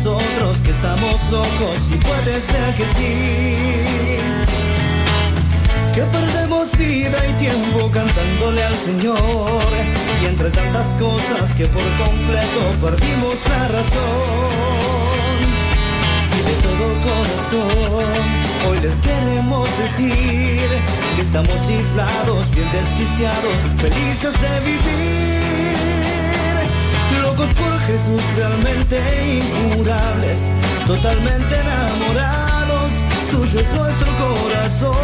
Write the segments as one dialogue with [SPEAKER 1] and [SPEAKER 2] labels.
[SPEAKER 1] nosotros que estamos locos y puede ser que sí. Que perdemos vida y tiempo cantándole al Señor. Y entre tantas cosas que por completo perdimos la razón. Y de todo corazón, hoy les queremos decir que estamos chiflados, bien desquiciados, felices de vivir. Locos por Jesús, realmente incurables, totalmente enamorados, suyo es nuestro corazón.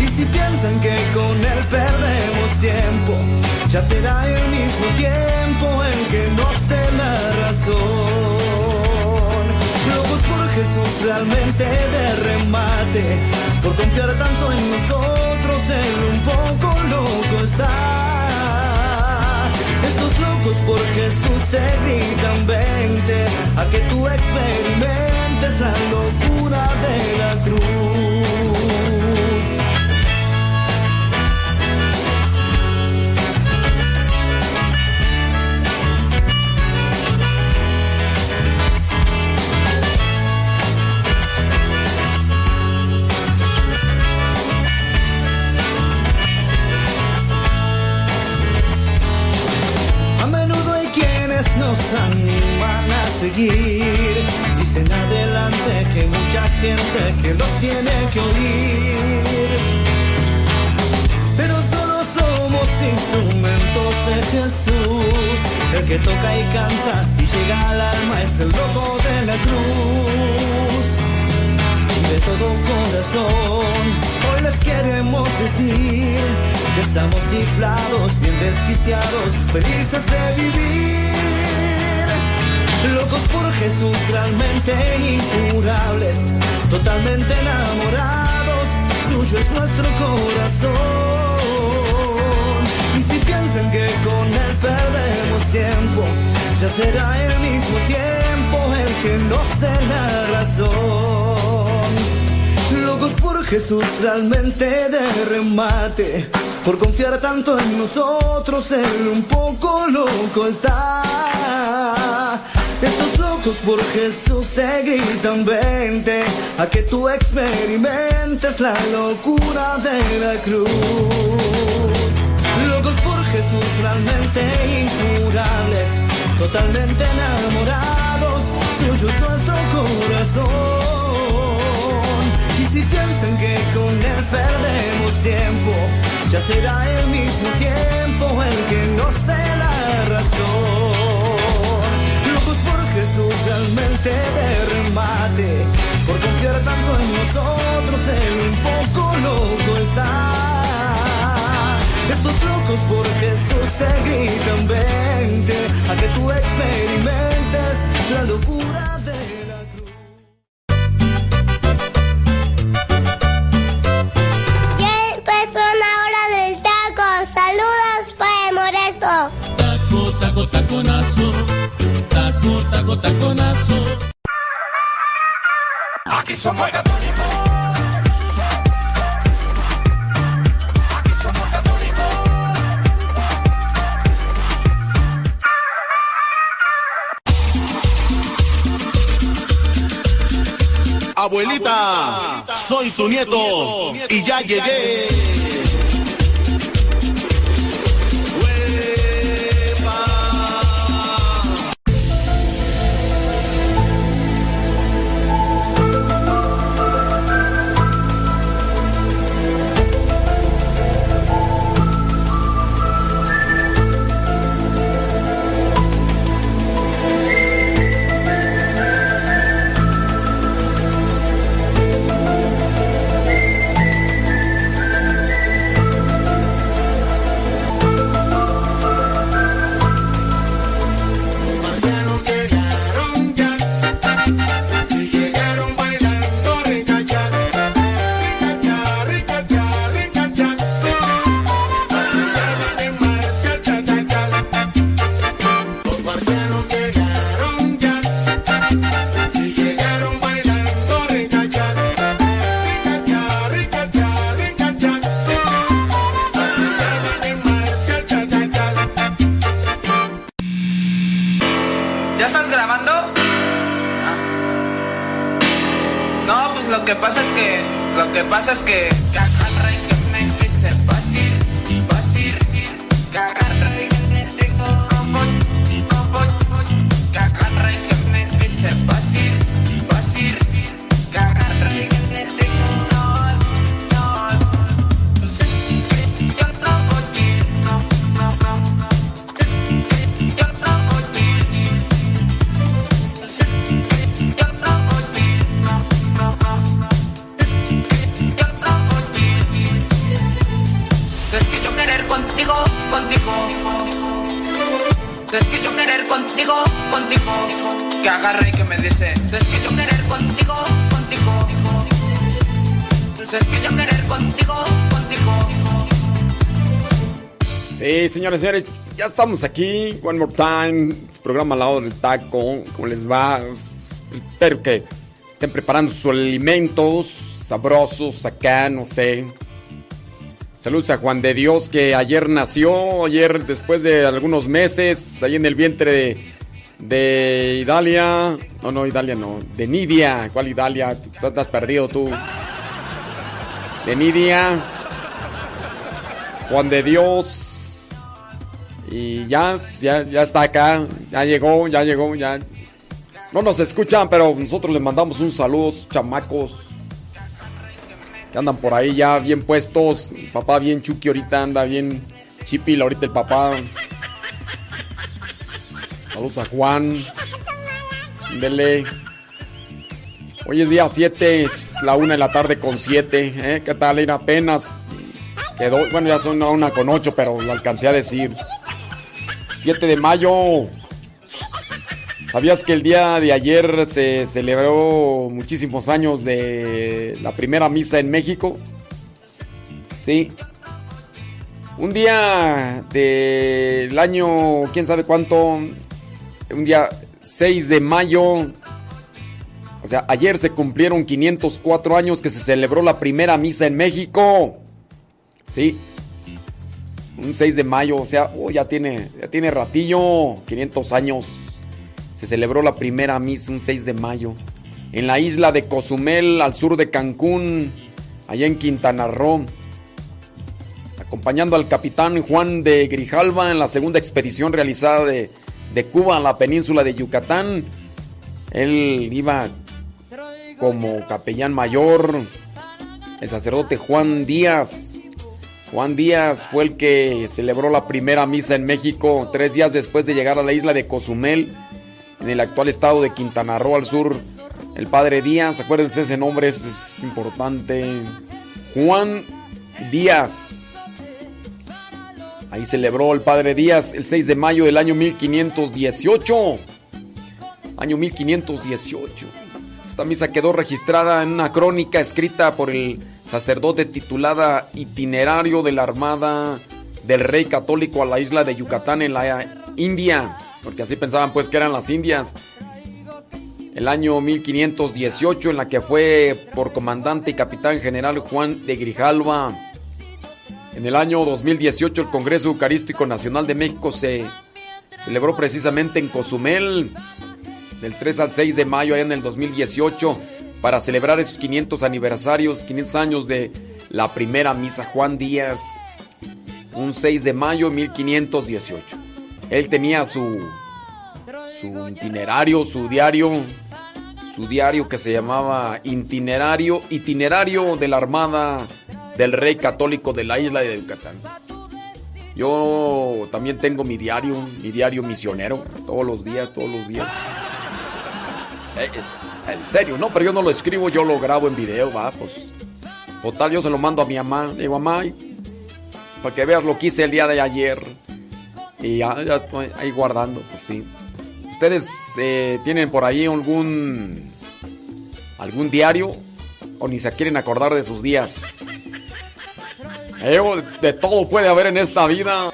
[SPEAKER 1] Y si piensan que con él perdemos tiempo, ya será el mismo tiempo en que nos dé la razón. Locos por Jesús realmente de remate, por confiar tanto en nosotros, él un poco loco está. Locos por Jesús te gritan vente a que tú experimentes la locura de la cruz. Nos animan a seguir. Dicen adelante que mucha gente que los tiene que oír. Pero solo somos instrumentos de Jesús. El que toca y canta y llega al alma es el loco de la cruz de todo corazón. Hoy les queremos decir que estamos ciflados, bien desquiciados, felices de vivir. Locos por Jesús, realmente incurables, totalmente enamorados, suyo es nuestro corazón. Y si piensan que con él perdemos tiempo, ya será el mismo tiempo el que nos dé la razón. Locos por Jesús, realmente de remate. Por confiar tanto en nosotros, él un poco loco está. Estos locos por Jesús te gritan vente a que tú experimentes la locura de la cruz. Locos por Jesús, realmente incurables, totalmente enamorados, suyo es nuestro corazón. Y si piensan que con él perdemos tiempo, ya será el mismo tiempo el que nos dé la razón. Realmente de remate, por confiar tanto en nosotros, un poco loco está. Estos locos por Jesús te gritan vente a que tú experimentes la locura
[SPEAKER 2] Taco,
[SPEAKER 3] taconazo. Aquí somos católicos. Aquí somos católicos.
[SPEAKER 4] Abuelita, soy tu nieto y ya llegué.
[SPEAKER 5] Señores, señores, ya estamos aquí. One more time. Este programa al lado del taco. ¿Cómo les va? Espero que estén preparando sus alimentos sabrosos acá, no sé. Saludos a Juan de Dios que ayer nació, ayer después de algunos meses, ahí en el vientre de, de Idalia. No, no, Idalia no, de Nidia. ¿Cuál Idalia? Estás perdido tú. De Nidia. Juan de Dios. Y ya, ya, ya está acá. Ya llegó, ya llegó, ya. No nos escuchan, pero nosotros les mandamos un saludo, chamacos. Que andan por ahí ya bien puestos. Papá bien chuki ahorita anda bien chipil ahorita el papá. Saludos a Juan. Dele. Hoy es día 7, es la una de la tarde con 7. ¿eh? ¿Qué tal? Ir apenas. Quedó, bueno, ya son una con 8, pero lo alcancé a decir. 7 de mayo. ¿Sabías que el día de ayer se celebró muchísimos años de la primera misa en México? Sí. Un día del año, quién sabe cuánto, un día 6 de mayo, o sea, ayer se cumplieron 504 años que se celebró la primera misa en México. Sí. Un 6 de mayo, o sea, oh, ya tiene ya tiene ratillo, 500 años. Se celebró la primera misa un 6 de mayo en la isla de Cozumel, al sur de Cancún, allá en Quintana Roo. Acompañando al capitán Juan de Grijalva en la segunda expedición realizada de, de Cuba a la península de Yucatán. Él iba como capellán mayor, el sacerdote Juan Díaz. Juan Díaz fue el que celebró la primera misa en México tres días después de llegar a la isla de Cozumel en el actual estado de Quintana Roo al sur. El padre Díaz, acuérdense ese nombre, es, importante. Juan Díaz. Ahí celebró el padre Díaz el 6 de mayo del año 1518. Año 1518. Esta misa quedó registrada en una crónica escrita por el sacerdote titulada Itinerario de la Armada del Rey Católico a la isla de Yucatán en la India porque así pensaban pues que eran las Indias. El año 1518 en la que fue por comandante y capitán general Juan de Grijalva. En el año 2018 el Congreso Eucarístico Nacional de México se celebró precisamente en Cozumel del 3 al 6 de mayo allá en el 2018 para celebrar esos 500 aniversarios, 500 años de la primera misa Juan Díaz. Un 6 de mayo de 1518. Él tenía su, su itinerario, su diario, su diario que se llamaba Itinerario, Itinerario de la Armada del Rey Católico de la isla de Yucatán. Yo también tengo mi diario, mi diario misionero, todos los días, todos los días. Eh, eh, en serio, no, pero yo no lo escribo, yo lo grabo en video, va, pues. Total, yo se lo mando a mi mamá. Le digo, mamá, para que veas lo que hice el día de ayer. Y ya, estoy ahí guardando, pues sí. ¿Ustedes eh, tienen por ahí algún algún diario o ni se quieren acordar de sus días? De todo puede haber en esta vida.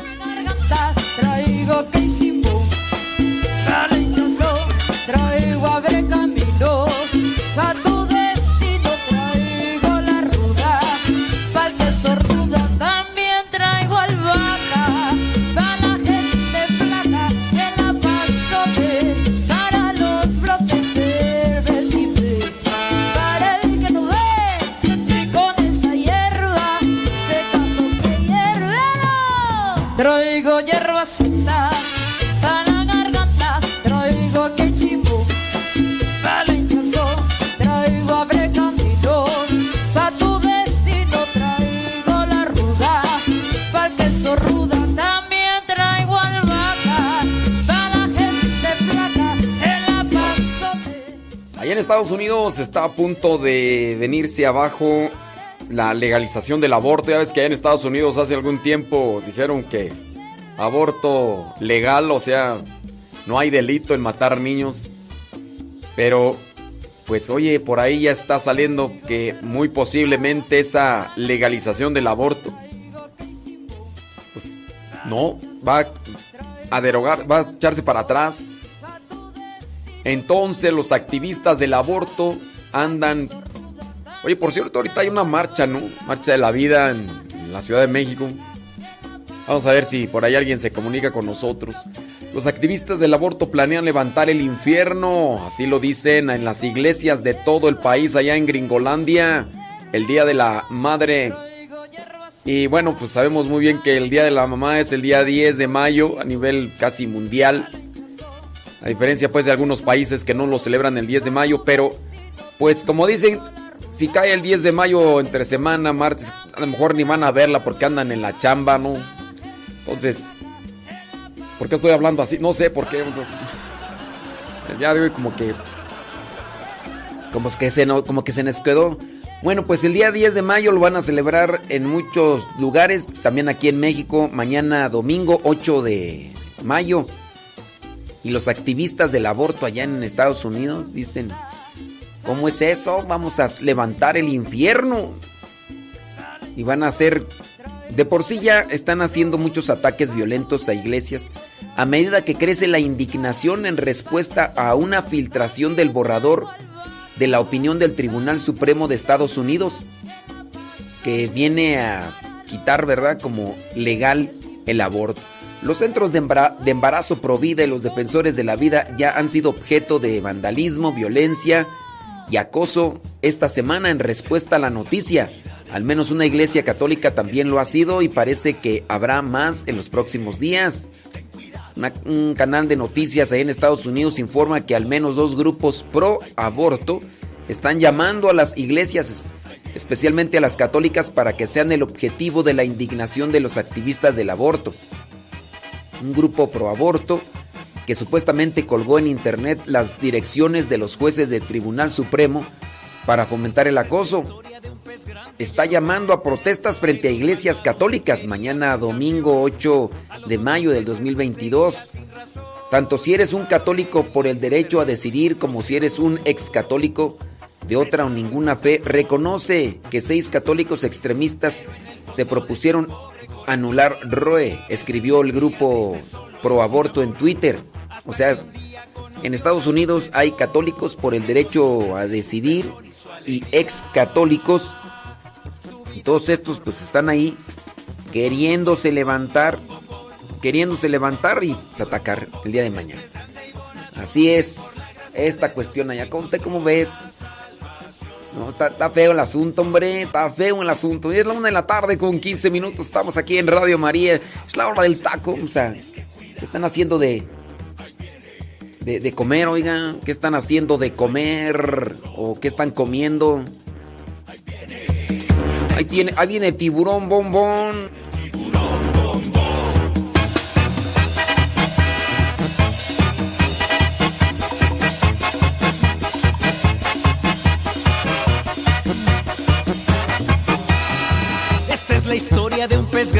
[SPEAKER 5] Estados Unidos está a punto de venirse abajo la legalización del aborto. Ya ves que en Estados Unidos hace algún tiempo dijeron que aborto legal, o sea, no hay delito en matar niños. Pero, pues oye, por ahí ya está saliendo que muy posiblemente esa legalización del aborto, pues no, va a derogar, va a echarse para atrás. Entonces los activistas del aborto andan... Oye, por cierto, ahorita hay una marcha, ¿no? Marcha de la vida en, la Ciudad de México. Vamos a ver si por ahí alguien se comunica con nosotros. Los activistas del aborto planean levantar el infierno, así lo dicen en las iglesias de todo el país allá en Gringolandia, el Día de la Madre. Y bueno, pues sabemos muy bien que el Día de la Mamá es el día 10 de mayo a nivel casi mundial. A diferencia pues de algunos países que no lo celebran el 10 de mayo, pero pues como dicen, si cae el 10 de mayo entre semana, martes, a lo mejor ni van a verla porque andan en la chamba, ¿no? Entonces, ¿por qué estoy hablando así? No sé por qué. Entonces, ya digo como que como que se como que se nos quedó. Bueno, pues el día 10 de mayo lo van a celebrar en muchos lugares, también aquí en México, mañana domingo 8 de mayo. Y los activistas del aborto allá en Estados Unidos dicen, ¿cómo es eso? Vamos a levantar el infierno. Y van a hacer, de por sí ya están haciendo muchos ataques violentos a iglesias a medida que crece la indignación en respuesta a una filtración del borrador de la opinión del Tribunal Supremo de Estados Unidos que viene a quitar, ¿verdad?, como legal el aborto. Los centros de, embara de embarazo pro vida y los defensores de la vida ya han sido objeto de vandalismo, violencia y acoso esta semana en respuesta a la noticia. Al menos una iglesia católica también lo ha sido y parece que habrá más en los próximos días. Un canal de noticias ahí en Estados Unidos informa que al menos dos grupos pro aborto están llamando a las iglesias, especialmente a las católicas, para que sean el objetivo de la indignación de los activistas del aborto. Un grupo pro aborto que supuestamente colgó en internet las direcciones de los jueces del Tribunal Supremo para fomentar el acoso. Está llamando a protestas frente a iglesias católicas mañana domingo 8 de mayo del 2022. Tanto si eres un católico por el derecho a decidir como si eres un ex católico de otra o ninguna fe, reconoce que seis católicos extremistas se propusieron anular Roe, escribió el grupo pro aborto en Twitter. O sea, en Estados Unidos hay católicos por el derecho a decidir y ex católicos. Todos estos pues están ahí queriéndose levantar, queriéndose levantar y pues, atacar el día de mañana. Así es esta cuestión allá. ¿Usted cómo ve? No, está, feo el asunto, hombre. Está feo el asunto. Y es la una de la tarde con 15 minutos. Estamos aquí en Radio María. Es la hora del taco. O sea, ¿qué están haciendo de, de, de comer, oigan? ¿Qué están haciendo de comer? ¿O qué están comiendo? Ahí, tiene, ahí viene tiburón bombón.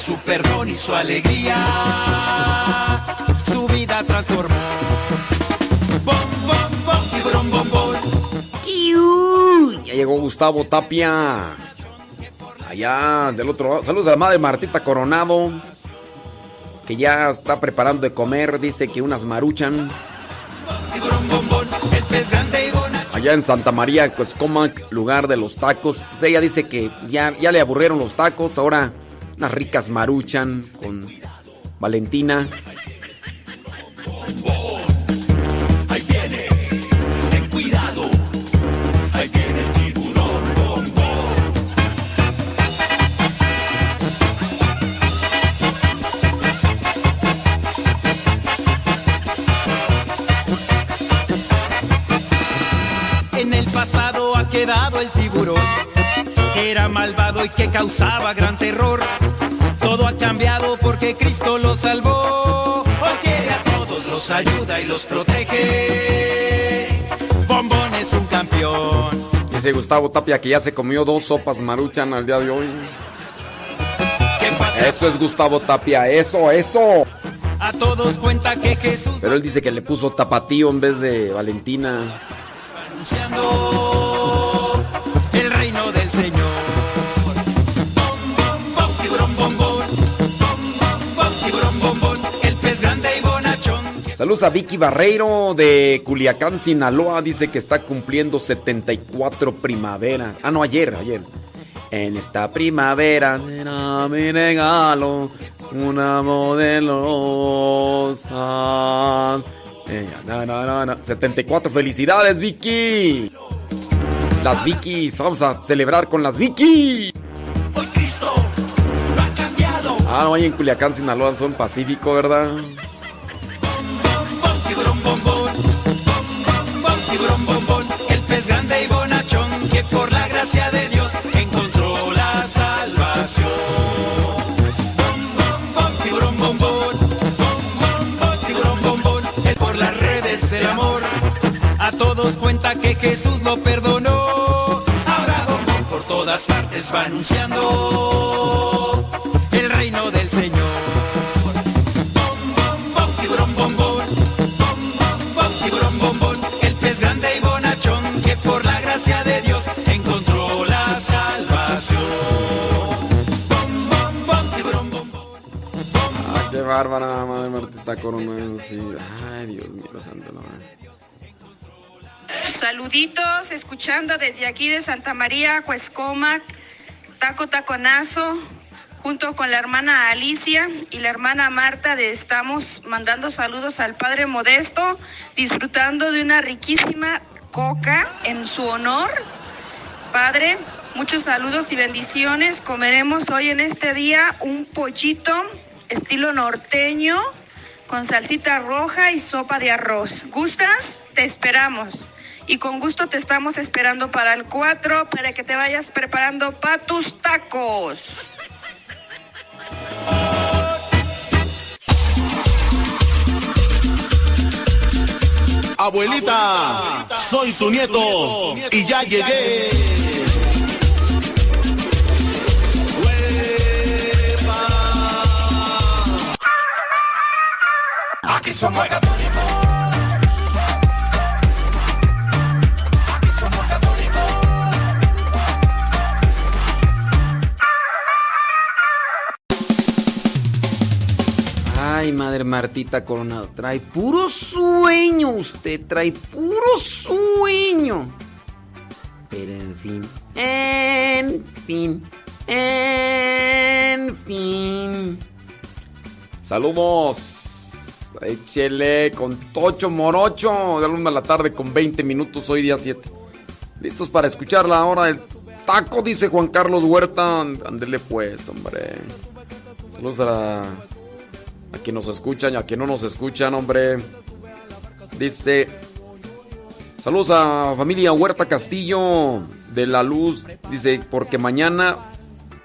[SPEAKER 6] su perdón y su alegría, su vida transformó. Bom, bom, bom, bom.
[SPEAKER 5] Ya llegó Gustavo Tapia. Allá del otro lado. Saludos a la madre Martita Coronado. Que ya está preparando de comer. Dice que unas maruchan.
[SPEAKER 6] Y.
[SPEAKER 5] Allá en Santa María, pues coma lugar de los tacos. Pues ella dice que ya, ya le aburrieron los tacos. Ahora unas ricas maruchan con Valentina.
[SPEAKER 7] Ahí viene, ten cuidado. Ahí viene el tiburón, bon.
[SPEAKER 6] En el pasado ha quedado el tiburón era malvado y que causaba gran terror. Todo ha cambiado porque Cristo lo salvó. Quiere a todos, los ayuda y los protege. Bombón es un campeón.
[SPEAKER 5] Dice Gustavo Tapia que ya se comió dos sopas maruchan al día de hoy. Eso es Gustavo Tapia, eso, eso.
[SPEAKER 6] A todos cuenta que Jesús
[SPEAKER 5] Pero él dice que le puso tapatío en vez de Valentina. Saludos a Vicky Barreiro de Culiacán, Sinaloa. Dice que está cumpliendo 74 primavera. Ah, no, ayer, ayer. En esta primavera será mi regalo una modelo. Eh, no, no, no, no. 74 felicidades, Vicky. Las Vicky, vamos a celebrar con las Vicky.
[SPEAKER 6] Hoy Cristo lo ha cambiado.
[SPEAKER 5] Ah, no, ahí en Culiacán, Sinaloa son Pacífico, ¿verdad?
[SPEAKER 6] Tiburón, bombón. El pez grande y bonachón que por la gracia de Dios encontró la salvación. Bom, tiburón, bombón. Bom, bom, bom, tiburón, bombón. Él por las redes del amor a todos cuenta que Jesús lo perdonó. Ahora bombón por todas partes va anunciando
[SPEAKER 5] bárbara, madre Martita. Sí. Ay, Dios mío, santo. No.
[SPEAKER 8] Saluditos, escuchando desde aquí de Santa María, Cuescomac, Taco Taconazo, junto con la hermana Alicia y la hermana Marta, de estamos mandando saludos al Padre Modesto, disfrutando de una riquísima coca en su honor. Padre, muchos saludos y bendiciones. Comeremos hoy en este día un pollito estilo norteño con salsita roja y sopa de arroz. ¿Gustas? Te esperamos. Y con gusto te estamos esperando para el 4 para que te vayas preparando para tus tacos.
[SPEAKER 4] Abuelita, soy tu nieto y ya llegué.
[SPEAKER 6] Somos católicos.
[SPEAKER 5] Ay, madre Martita Coronado, trae puro sueño usted, trae puro sueño. Pero en fin, en fin, en fin. Saludos. Échele con Tocho Morocho de la una de la tarde con 20 minutos, hoy día 7. Listos para escuchar la hora del taco, dice Juan Carlos Huerta. Ándele pues, hombre. Saludos a, a quien nos escuchan y a quien no nos escuchan, hombre. Dice. Saludos a familia Huerta Castillo de la Luz. Dice, porque mañana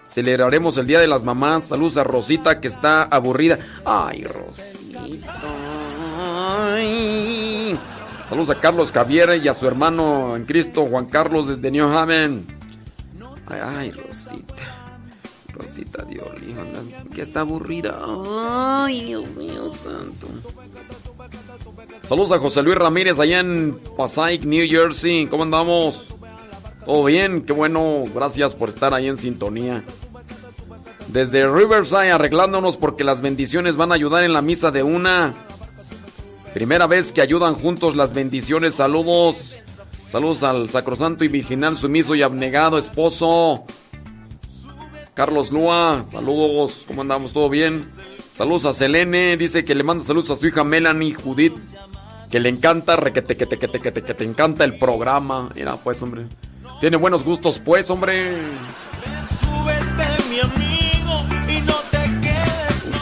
[SPEAKER 5] celebraremos el Día de las Mamás. Saludos a Rosita que está aburrida. Ay, Rosita. Saludos a Carlos Javier y a su hermano en Cristo, Juan Carlos desde New Haven. Ay, Rosita. Rosita hijo, anda, que está aburrida. Ay, Dios mío, santo. Saludos a José Luis Ramírez allá en Passaic, New Jersey. ¿Cómo andamos? ¿Todo bien? Qué bueno. Gracias por estar ahí en sintonía. Desde Riverside arreglándonos porque las bendiciones van a ayudar en la misa de una. Primera vez que ayudan juntos las bendiciones. Saludos. Saludos al sacrosanto y virginal sumiso y abnegado esposo. Carlos Lua, saludos, ¿cómo andamos? ¿Todo bien? Saludos a Selene, dice que le manda saludos a su hija Melanie Judith, que le encanta, requete, que te, que te, que te, que te encanta el programa. Mira, pues, hombre. Tiene buenos gustos, pues, hombre.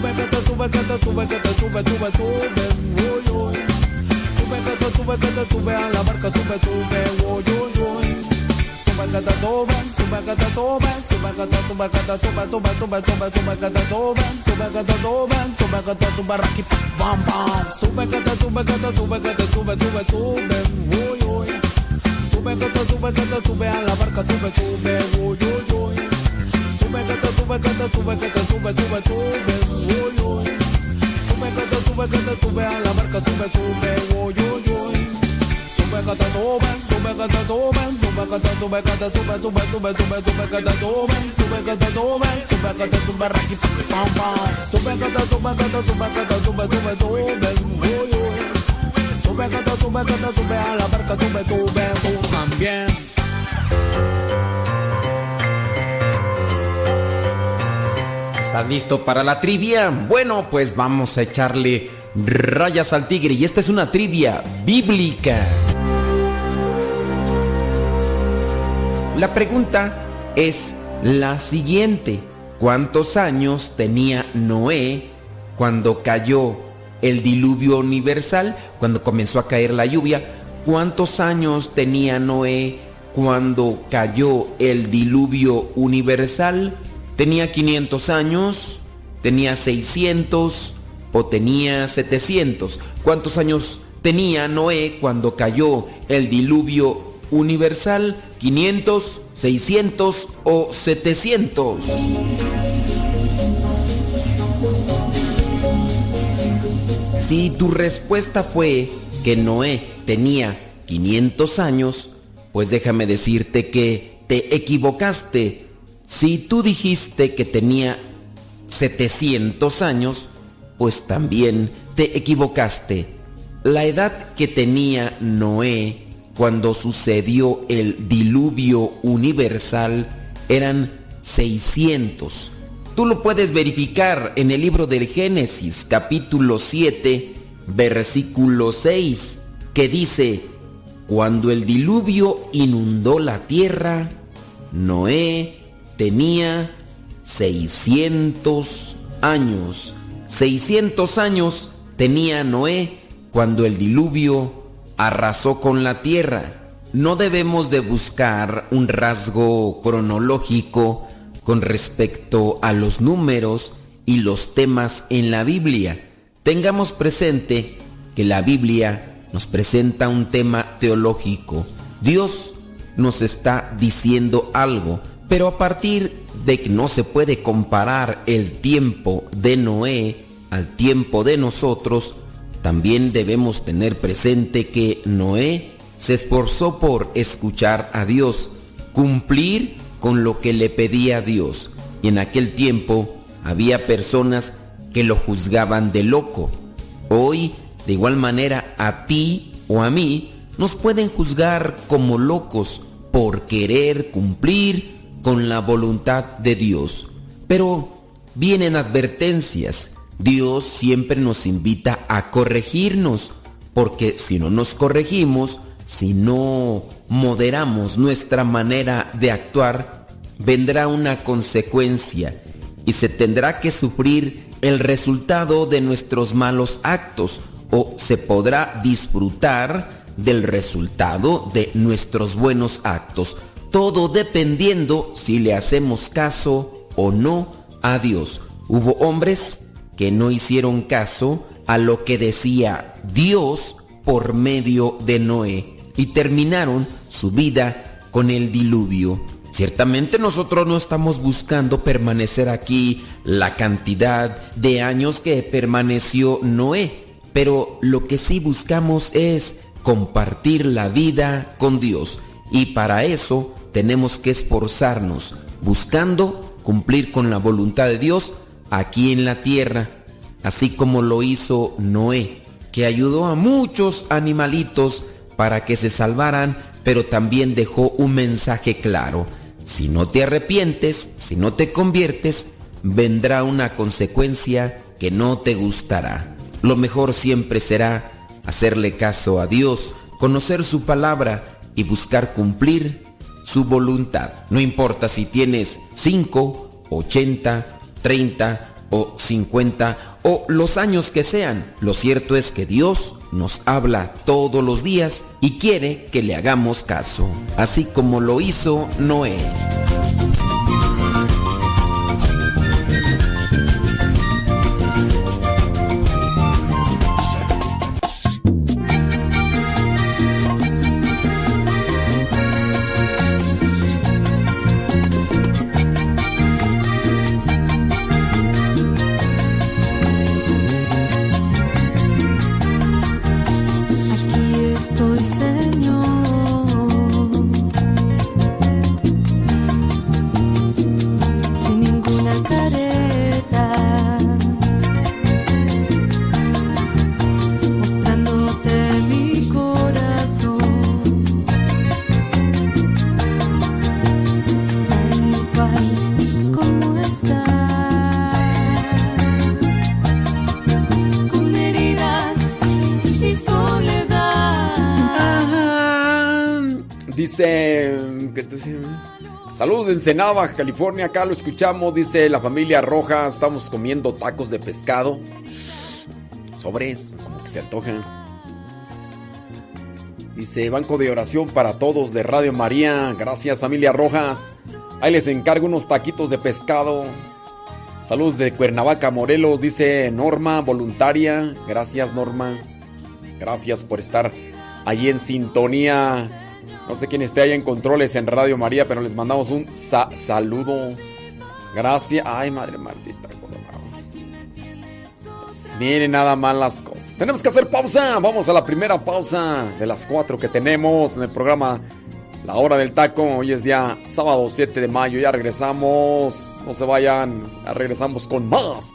[SPEAKER 9] Sube, que te sube, que te sube, que te sube, sube, sube, uy, uy. Sube, que te sube, que te sube a la barca, sube, sube, uy, uy, uy. Sube, que te sube, sube, que te sube, sube, que te sube, que te sube, sube, sube, sube, sube, que te sube, sube, que te sube, sube, que te sube, raqui, bam, bam. Sube, que te sube, que te sube, que te sube, sube, sube, uy, uy. Sube, que te sube, que te sube a la barca, sube, sube, uy, uy. Sube, que te sube, que te sube, que te sube, sube, sube, uy, uy. Sube, que te sube, que te sube a la barca, sube, sube, uy, uy, uy. Sube, que te sube, sube, que te sube, sube, que te sube, que te sube, sube, sube, sube, sube, que te sube, sube, que te sube, sube, que te sube, raqui, pam, pam. Sube, que te sube, que te sube, que te sube, sube, sube, uy, uy. Sube, que te sube, que te sube a la barca, sube, sube, tú también.
[SPEAKER 10] ¿Estás listo para la trivia? Bueno, pues vamos a echarle rayas al tigre y esta es una trivia bíblica. La pregunta es la siguiente. ¿Cuántos años tenía Noé cuando cayó el diluvio universal, cuando comenzó a caer la lluvia? ¿Cuántos años tenía Noé cuando cayó el diluvio universal? ¿Tenía 500 años? ¿Tenía 600? ¿O tenía 700? ¿Cuántos años tenía Noé cuando cayó el diluvio universal? ¿500, 600 o 700? Si tu respuesta fue que Noé tenía 500 años, pues déjame decirte que te equivocaste. Si tú dijiste que tenía 700 años, pues también te equivocaste. La edad que tenía Noé cuando sucedió el diluvio universal eran 600. Tú lo puedes verificar en el libro del Génesis capítulo 7 versículo 6 que dice, cuando el diluvio inundó la tierra, Noé tenía 600 años. 600 años tenía Noé cuando el diluvio arrasó con la tierra. No debemos de buscar un rasgo cronológico con respecto a los números y los temas en la Biblia. Tengamos presente que la Biblia nos presenta un tema teológico. Dios nos está diciendo algo, pero a partir de que no se puede comparar el tiempo de Noé al tiempo de nosotros, también debemos tener presente que Noé se esforzó por escuchar a Dios, cumplir con lo que le pedía Dios. Y en aquel tiempo había personas que lo juzgaban de loco. Hoy, de igual manera, a ti o a mí nos pueden juzgar como locos por querer cumplir con la voluntad de Dios. Pero vienen advertencias. Dios siempre nos invita a corregirnos, porque si no nos corregimos, si no moderamos nuestra manera de actuar, vendrá una consecuencia y se tendrá que sufrir el resultado de nuestros malos actos o se podrá disfrutar del resultado de nuestros buenos actos. Todo dependiendo si le hacemos caso o no a Dios. Hubo hombres que no hicieron caso a lo que decía Dios por medio de Noé y terminaron su vida con el diluvio. Ciertamente nosotros no estamos buscando permanecer aquí la cantidad de años que permaneció Noé, pero lo que sí buscamos es compartir la vida con Dios y para eso tenemos que esforzarnos buscando cumplir con la voluntad de Dios aquí en la tierra, así como lo hizo Noé, que ayudó a muchos animalitos para que se salvaran, pero también dejó un mensaje claro. Si no te arrepientes, si no te conviertes, vendrá una consecuencia que no te gustará. Lo mejor siempre será hacerle caso a Dios, conocer su palabra y buscar cumplir su voluntad. No importa si tienes 5, 80, 30 o 50 o los años que sean. Lo cierto es que Dios nos habla todos los días y quiere que le hagamos caso, así como lo hizo Noé.
[SPEAKER 5] Ensenada, Baja California. Acá lo escuchamos. Dice la familia Roja. Estamos comiendo tacos de pescado. Sobres, como que se antojan. Dice Banco de Oración para Todos de Radio María. Gracias, familia Rojas. Ahí les encargo unos taquitos de pescado. Saludos de Cuernavaca, Morelos. Dice Norma, voluntaria. Gracias, Norma. Gracias por estar allí en sintonía. No sé quién esté ahí en controles en Radio María, pero les mandamos un sa- saludo. Gracias. Ay, madre maldita. Miren nada más las cosas. Tenemos que hacer pausa. Vamos a la primera pausa de las cuatro que tenemos en el programa La Hora del Taco. Hoy es día sábado 7 de mayo. Ya regresamos. No se vayan. Ya regresamos con más.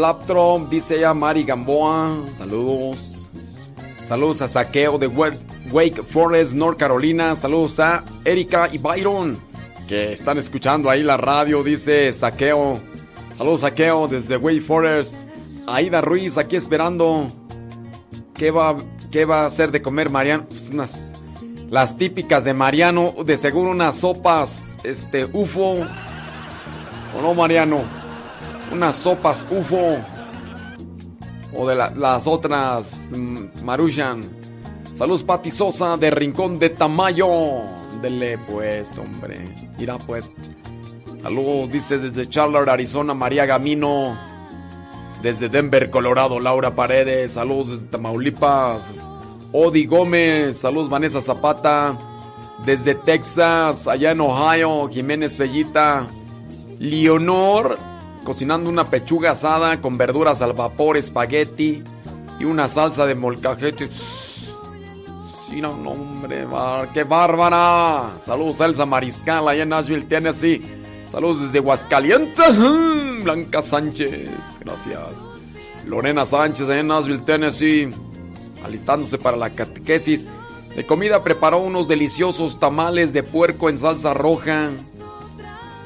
[SPEAKER 5] Slaptron, dice ella Mari Gamboa. Saludos. Saludos a Saqueo de Wa- Wake Forest, North Carolina. Saludos a Erika y Byron, que están escuchando ahí la radio, dice Saqueo. Saludos Saqueo desde Wake Forest. Aida Ruiz aquí esperando. ¿Qué va, qué va a hacer de comer Mariano? Pues unas, las típicas de Mariano, de seguro unas sopas, este, UFO. ¿O no, Mariano? Unas sopas UFO o de la- las otras mm, Maruchan. Saludos Pati Sosa de Rincón de Tamayo. Dele pues, hombre. Mira pues. Saludos, dice desde Charlotte, Arizona, María Gamino. Desde Denver, Colorado, Laura Paredes. Saludos desde Tamaulipas. Odi Gómez, saludos Vanessa Zapata. Desde Texas, allá en Ohio, Jiménez Bellita. Leonor, cocinando una pechuga asada con verduras al vapor, espagueti y una salsa de molcajete. Sí, no, hombre, qué bárbara. Saludos a Elsa Mariscal, allá en Nashville, Tennessee. Saludos desde Aguascalientes. Blanca Sánchez, gracias. Lorena Sánchez, allá en Nashville, Tennessee. Alistándose para la catequesis. De comida preparó unos deliciosos tamales de puerco en salsa roja.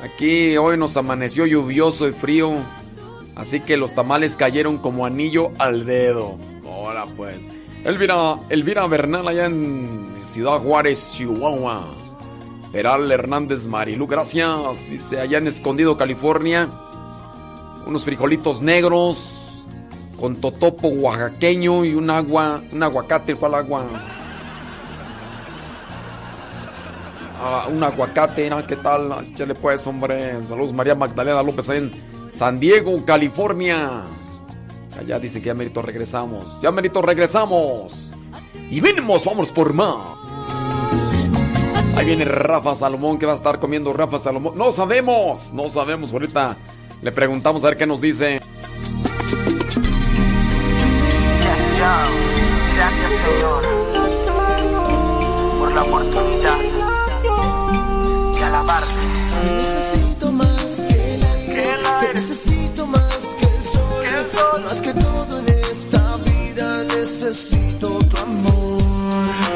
[SPEAKER 5] Aquí hoy nos amaneció lluvioso y frío. Así que los tamales cayeron como anillo al dedo. Ahora pues. Elvira, Elvira Bernal allá en Ciudad Juárez, Chihuahua. Peral Hernández Marilú, gracias. Dice allá en Escondido, California. Unos frijolitos negros con totopo oaxaqueño y un agua, un aguacate, ¿cuál agua? Ah, un aguacate. ¿qué tal? Échale pues, hombre. Saludos, María Magdalena López, en San Diego, California. Allá dice que ya merito regresamos. Ya merito regresamos. Y venimos, vamos por más. Ahí viene Rafa Salomón, que va a estar comiendo Rafa Salomón. No sabemos, no sabemos. Ahorita le preguntamos a ver qué nos dice.
[SPEAKER 11] Gracias Señor por la oportunidad alabarte.
[SPEAKER 1] Necesito más que el aire, te necesito más que el sol, más que todo en esta vida necesito tu amor.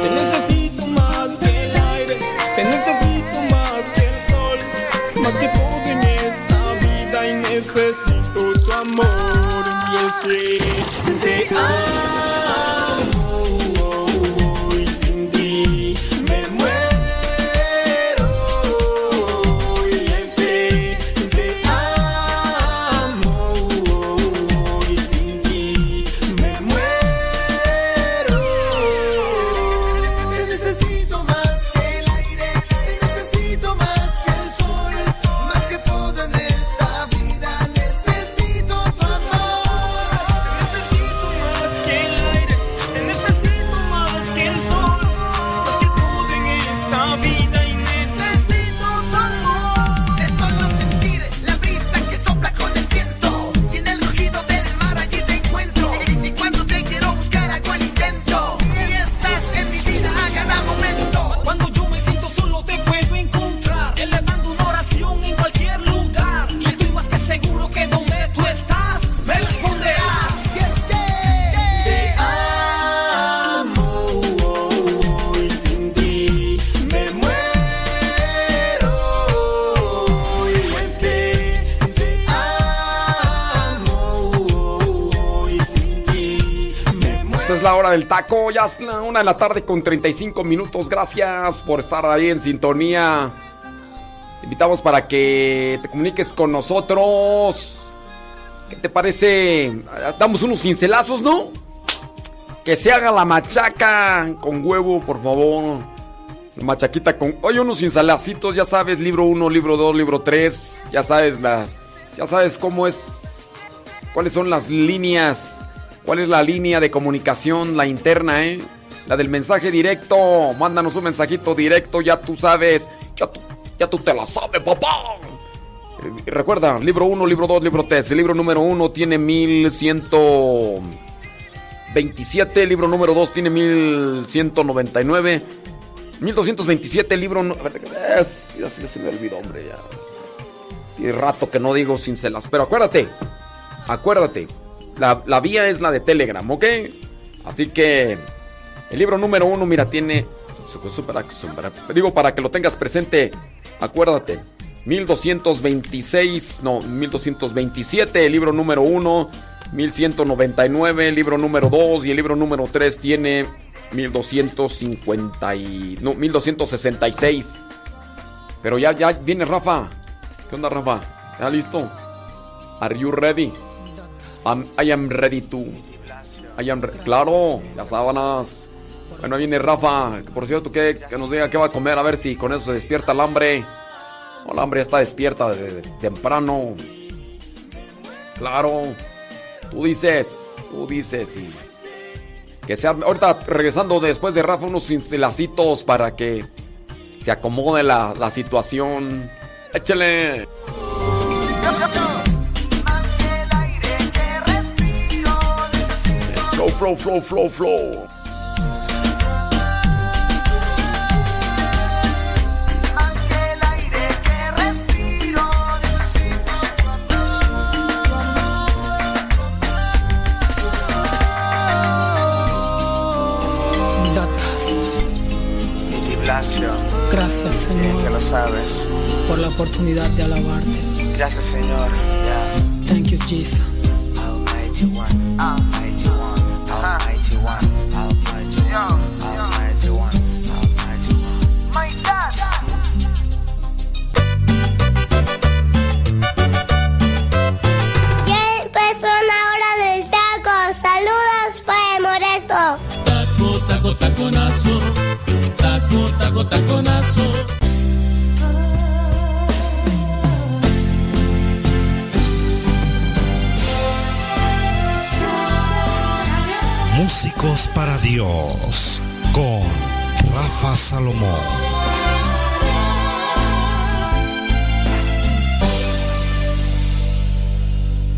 [SPEAKER 1] Te necesito más que el aire, te necesito más que el sol, más que todo en esta vida y necesito tu amor. Y es que te amo
[SPEAKER 5] ya es una de la tarde con 35 minutos. Gracias por estar ahí en sintonía. Te invitamos para que te comuniques con nosotros. ¿Qué te parece? Damos unos cincelazos, ¿no? Que se haga la machaca con huevo, por favor. La machaquita con. Oye, unos cincelacitos, ya sabes, libro 1, libro 2, libro 3. Ya sabes la. Ya sabes cómo es. ¿Cuáles son las líneas? ¿Cuál es la línea de comunicación? La interna, ¿eh? La del mensaje directo. Mándanos un mensajito directo, ya tú sabes. Ya tú, ya tú te la sabes, papá. Eh, Recuerda, libro 1, libro 2, libro 3. El libro número 1 tiene 1127. El libro número 2 tiene 1199. 1227, el libro. a ver, es- ya se me olvidó, hombre. Ya. Tiene rato que no digo cincelas. Pero acuérdate, acuérdate. La, la vía es la de Telegram, ¿ok? Así que el libro número uno, mira, tiene. Digo, para que lo tengas presente, acuérdate. 1226, no, 1227, el libro número uno. 1199, el libro número 2 y el libro número 3 tiene 1250 y, no, 1266. Pero ya, ya viene Rafa. ¿Qué onda, Rafa? ¿Ya listo? Are you ready? I am ready to. I am claro, las sábanas. Bueno, viene Rafa. Por cierto, que, que nos diga qué va a comer. A ver si con eso se despierta el hambre. El hambre ya está despierta desde temprano. Claro. Tú dices, tú dices y. Que sea ahorita regresando después de Rafa unos lacitos para que se acomode la, la situación. Échale. Flow, flow, flow, flow, flow.
[SPEAKER 12] Gracias, Señor.
[SPEAKER 11] Que lo sabes.
[SPEAKER 12] Por la oportunidad de alabarte.
[SPEAKER 11] Gracias, Señor. Yeah.
[SPEAKER 12] Thank you, Jesus.
[SPEAKER 11] Almighty One. Almighty
[SPEAKER 2] Taco,
[SPEAKER 3] taco, taconazo.
[SPEAKER 4] Músicos para Dios con Rafa Salomón.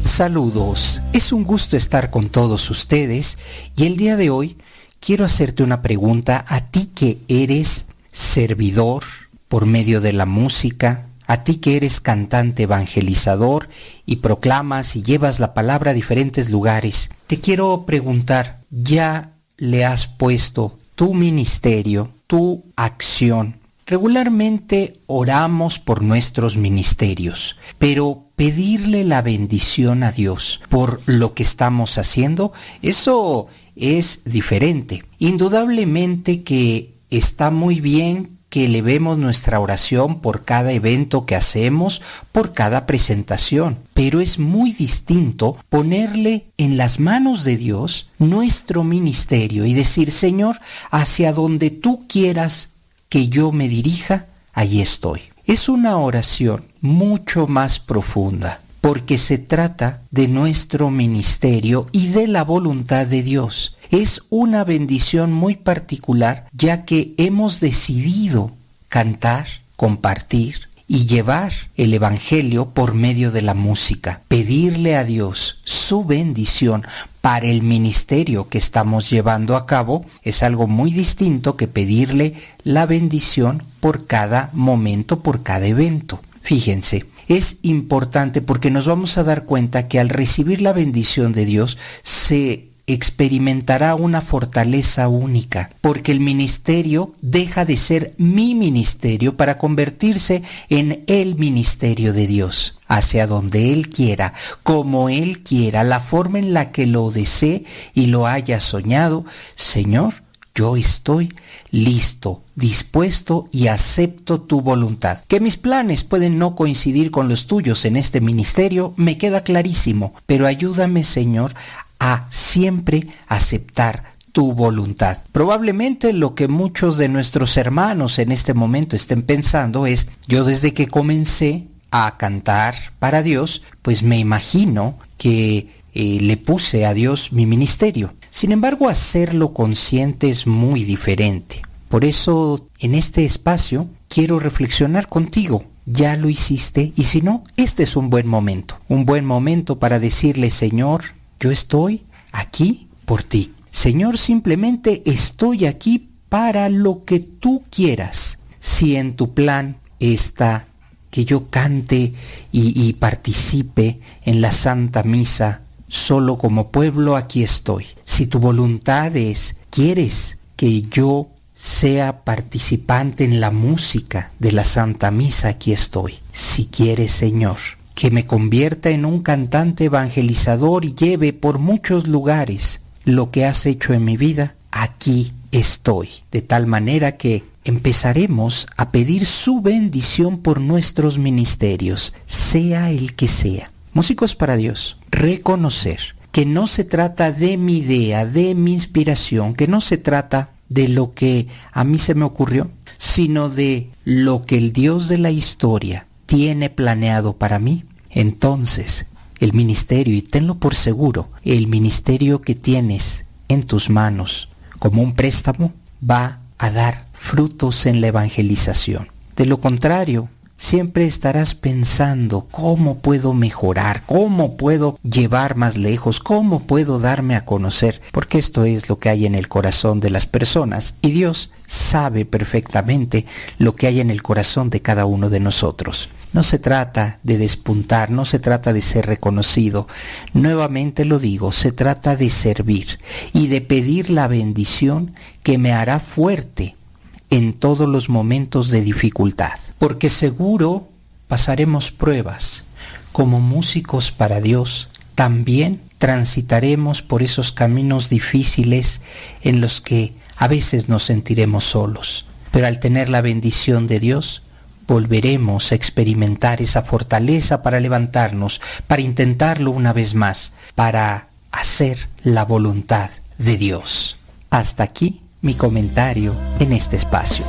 [SPEAKER 13] Saludos, es un gusto estar con todos ustedes y el día de hoy quiero hacerte una pregunta a ti que eres servidor por medio de la música, a ti que eres cantante evangelizador y proclamas y llevas la palabra a diferentes lugares. Te quiero preguntar, ¿ya le has puesto tu ministerio, tu acción? Regularmente oramos por nuestros ministerios, pero pedirle la bendición a Dios por lo que estamos haciendo, eso es diferente. Indudablemente que está muy bien que elevemos nuestra oración por cada evento que hacemos, por cada presentación, pero es muy distinto ponerle en las manos de Dios nuestro ministerio y decir, Señor, hacia donde tú quieras que yo me dirija, allí estoy. Es una oración mucho más profunda, porque se trata de nuestro ministerio y de la voluntad de Dios. Es una bendición muy particular, ya que hemos decidido cantar, compartir y llevar el Evangelio por medio de la música, pedirle a Dios su bendición para el ministerio que estamos llevando a cabo es algo muy distinto que pedirle la bendición por cada momento, por cada evento. Fíjense, es importante porque nos vamos a dar cuenta que al recibir la bendición de Dios se experimentará una fortaleza única, porque el ministerio deja de ser mi ministerio para convertirse en el ministerio de Dios, hacia donde Él quiera, como Él quiera, la forma en la que lo desee y lo haya soñado. Señor, yo estoy listo, dispuesto y acepto tu voluntad. Que mis planes pueden no coincidir con los tuyos en este ministerio, me queda clarísimo, pero ayúdame, Señor, a siempre aceptar tu voluntad. Probablemente lo que muchos de nuestros hermanos en este momento estén pensando es, yo desde que comencé a cantar para Dios, pues me imagino que eh, le puse a Dios mi ministerio. Sin embargo, hacerlo consciente es muy diferente. Por eso, en este espacio, quiero reflexionar contigo. Ya lo hiciste y si no, este es un buen momento. Un buen momento para decirle, Señor, yo estoy aquí por ti. Señor, simplemente estoy aquí para lo que tú quieras. Si en tu plan está que yo cante y, participe en la Santa Misa, solo como pueblo aquí estoy. Si tu voluntad es, quieres que yo sea participante en la música de la Santa Misa, aquí estoy. Si quieres, Señor, que me convierta en un cantante evangelizador y lleve por muchos lugares lo que has hecho en mi vida, aquí estoy. De tal manera que empezaremos a pedir su bendición por nuestros ministerios, sea el que sea. Músicos para Dios, reconocer que no se trata de mi idea, de mi inspiración, que no se trata de lo que a mí se me ocurrió, sino de lo que el Dios de la historia tiene planeado para mí. Entonces, el ministerio, y tenlo por seguro, el ministerio que tienes en tus manos como un préstamo va a dar frutos en la evangelización. De lo contrario, siempre estarás pensando cómo puedo mejorar, cómo puedo llevar más lejos, cómo puedo darme a conocer, porque esto es lo que hay en el corazón de las personas y Dios sabe perfectamente lo que hay en el corazón de cada uno de nosotros. No se trata de despuntar, no se trata de ser reconocido. Nuevamente lo digo, se trata de servir y de pedir la bendición que me hará fuerte en todos los momentos de dificultad. Porque seguro pasaremos pruebas. Como músicos para Dios, también transitaremos por esos caminos difíciles en los que a veces nos sentiremos solos. Pero al tener la bendición de Dios, volveremos a experimentar esa fortaleza para levantarnos, para intentarlo una vez más, para hacer la voluntad de Dios. Hasta aquí mi comentario en este espacio.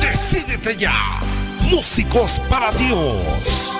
[SPEAKER 14] Decídete ya, músicos para Dios.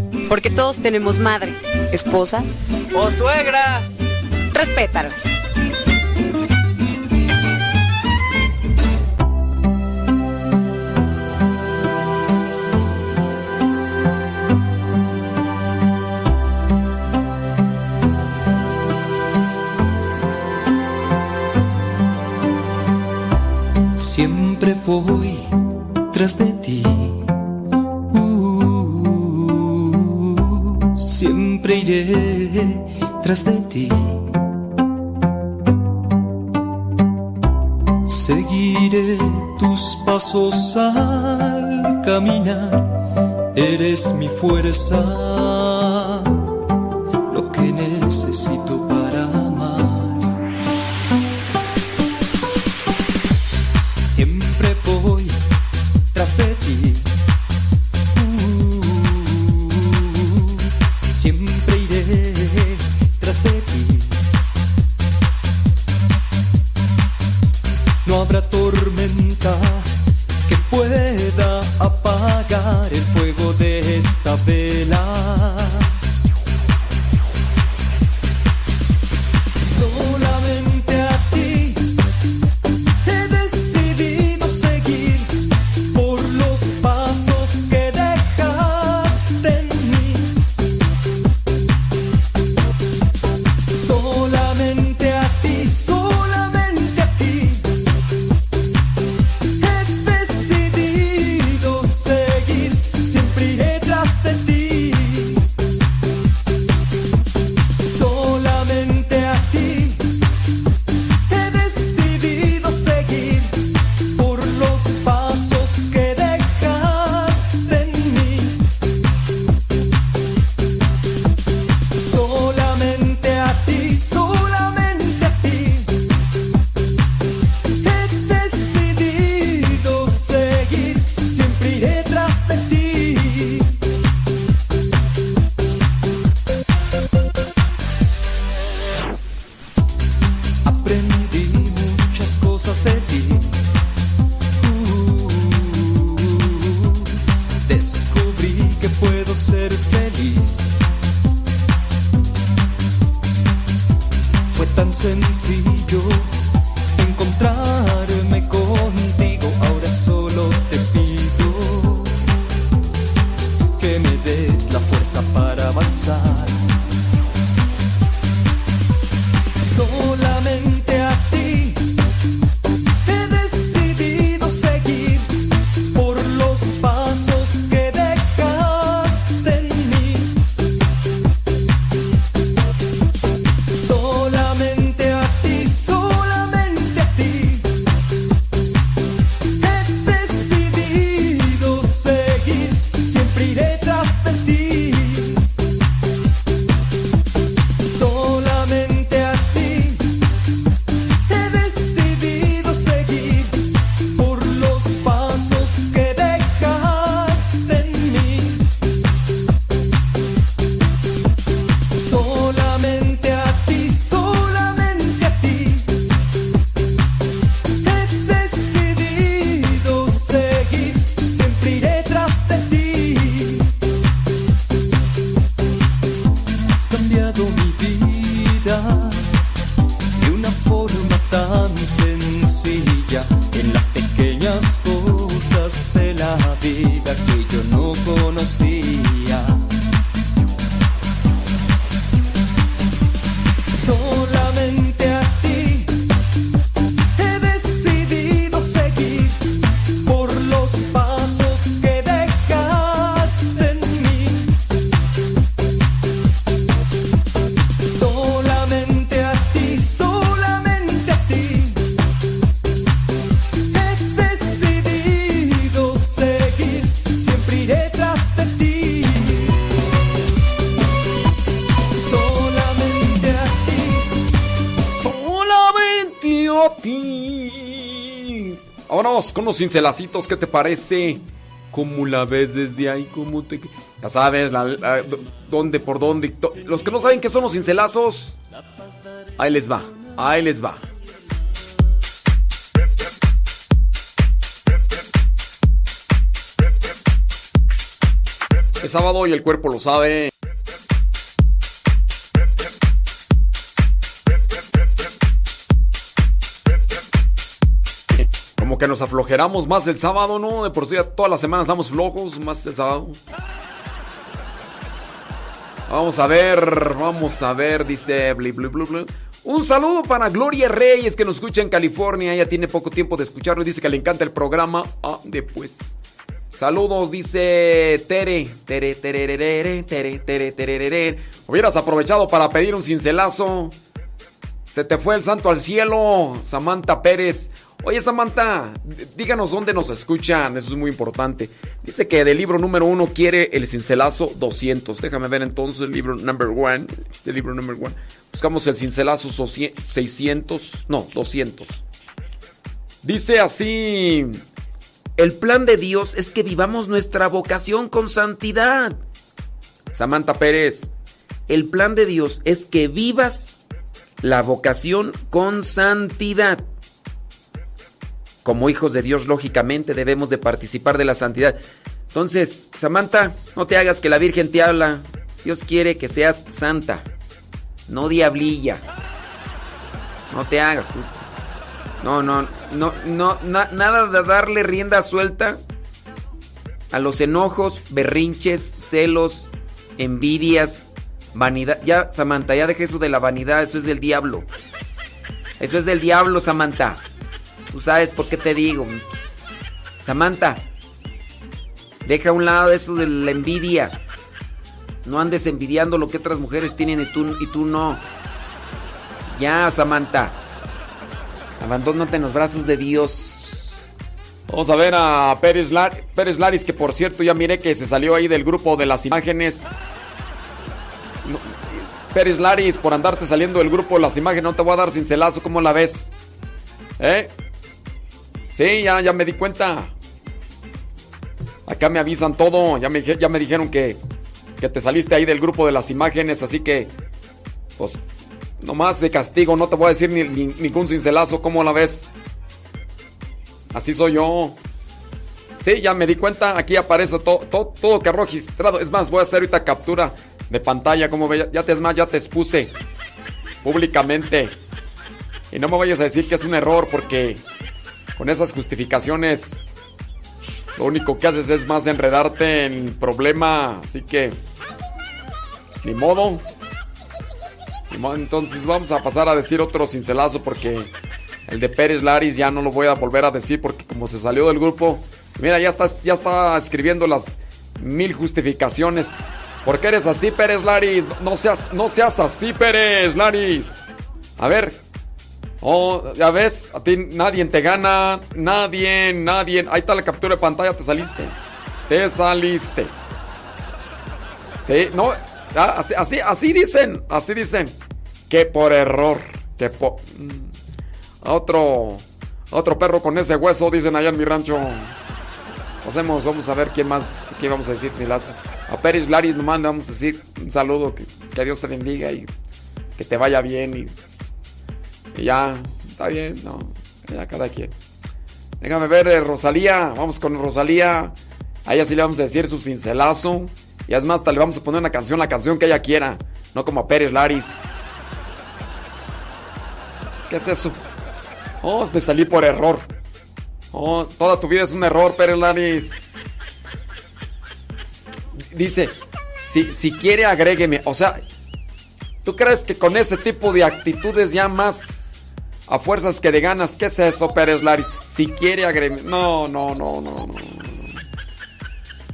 [SPEAKER 15] Porque todos tenemos madre, esposa
[SPEAKER 16] o suegra.
[SPEAKER 15] Respétalas.
[SPEAKER 17] Siempre voy tras de ti. Siempre iré tras de ti. Seguiré tus pasos al caminar. Eres mi fuerza,
[SPEAKER 5] cincelacitos, ¿qué te parece? ¿Cómo la ves desde ahí? ¿Cómo te.? Ya sabes, la- dónde, por dónde. Los que no saben qué son los cincelazos, ahí les va, ahí les va. Es sábado y el cuerpo lo sabe. Nos aflojeramos más el sábado, ¿no? De por sí todas las semanas damos flojos, más el sábado. Vamos a ver, vamos a ver, dice bli, bli, bli. Un saludo para Gloria Reyes que nos escucha en California. Ella tiene poco tiempo de escucharlo dice que le encanta el programa. Ah, después. Saludos, dice Tere. Tere, tererere, tere, tere, tererere. Hubieras aprovechado para pedir un cincelazo. Se te fue el santo al cielo, Samantha Pérez. Oye, Samantha, díganos dónde nos escuchan, eso es muy importante. Dice que del libro número uno quiere el cincelazo 200. Déjame ver entonces el libro number one. Este libro number one. Buscamos el cincelazo socie- 600. No, 200. Dice así. El plan de Dios es que vivamos nuestra vocación con santidad. Samantha Pérez, el plan de Dios es que vivas la vocación con santidad. Como hijos de Dios, lógicamente, debemos de participar de la santidad. Entonces, Samantha, no te hagas que la Virgen te habla. Dios quiere que seas santa, no diablilla. No te hagas tú. No, no, no, no, na- nada de darle rienda suelta a los enojos, berrinches, celos, envidias, vanidad. Ya, Samantha, ya deje eso de la vanidad, eso es del diablo. Eso es del diablo, Samantha. Tú sabes por qué te digo. Samantha, deja a un lado eso de la envidia. No andes envidiando lo que otras mujeres tienen y tú, y tú no. Ya, Samantha. Abandónate en los brazos de Dios. Vamos a ver a Pérez, Lar- Pérez Laris, que por cierto ya miré que se salió ahí del grupo de las imágenes. Pérez Laris, por andarte saliendo del grupo de las imágenes, no te voy a dar cincelazo, ¿cómo la ves? ¿Eh? Sí, ya, ya me di cuenta. Acá me avisan todo, ya me, ya me dijeron que, que te saliste ahí del grupo de las imágenes, así que, pues, nomás de castigo, no te voy a decir ni, ni- ningún cincelazo, ¿cómo la ves? Así soy yo. Sí, ya me di cuenta, aquí aparece todo, todo, todo que registrado. Es más, voy a hacer ahorita captura de pantalla, como ve, ya te es más, ya te expuse públicamente. Y no me vayas a decir que es un error, porque con esas justificaciones lo único que haces es más enredarte en problema, así que ni modo. Ni modo, Entonces vamos a pasar a decir otro cincelazo porque el de Pérez Laris ya no lo voy a volver a decir porque como se salió del grupo, mira, ya está, ya está escribiendo las mil justificaciones. ¿Por qué eres así, Pérez Laris? No seas, no seas así, Pérez Laris. A ver. Oh, ya ves, a ti nadie te gana, nadie, nadie. Ahí está la captura de pantalla, te saliste. Te saliste. Sí, no, ah, así, así, dicen, así dicen. Que por error, que por... A otro, otro perro con ese hueso, dicen allá en mi rancho. Hacemos, vamos a ver quién más, qué vamos a decir sin lazos. A Pérez Laris nomás le vamos a decir un saludo, que, que Dios te bendiga y que te vaya bien y, y ya, está bien, no, ya cada quien. Déjame ver, eh, Rosalía, vamos con Rosalía. A ella sí le vamos a decir su cincelazo. Y es más, hasta le vamos a poner una canción, la canción que ella quiera, no como a Pérez Laris. ¿Qué es eso? Oh, me salí por error. Oh, toda tu vida es un error, Pérez Laris. dice, si, si quiere agrégueme. O sea, ¿tú crees que con ese tipo de actitudes ya más a fuerzas que de ganas? ¿Qué es eso, Pérez Laris? Si quiere agrégueme. No, no, no, no, no.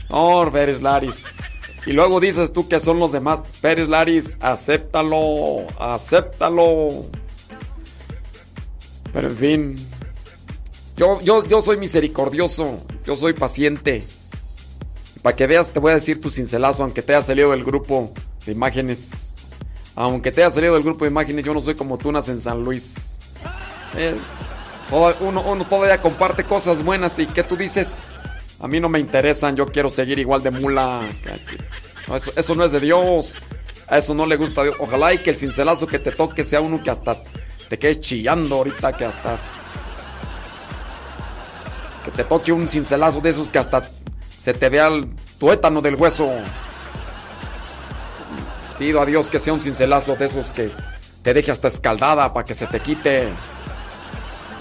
[SPEAKER 5] No, Pérez Laris. Y luego dices tú que son los demás. Pérez Laris, acéptalo, acéptalo. Pero en fin. Yo, yo, yo soy misericordioso. Yo soy paciente. Para que veas, te voy a decir tu cincelazo, aunque te haya salido del grupo de imágenes. Aunque te haya salido del grupo de imágenes, yo no soy como Tunas en San Luis. Eh, uno, uno todavía comparte cosas buenas y ¿qué tú dices? A mí no me interesan, yo quiero seguir igual de mula. Eso, eso no es de Dios. A eso no le gusta a Dios. Ojalá y que el cincelazo que te toque sea uno que hasta te quedes chillando ahorita, que hasta... Que te toque un cincelazo de esos que hasta se te vea el tuétano del hueso. Pido a Dios que sea un cincelazo de esos que te deje hasta escaldada para que se te quite.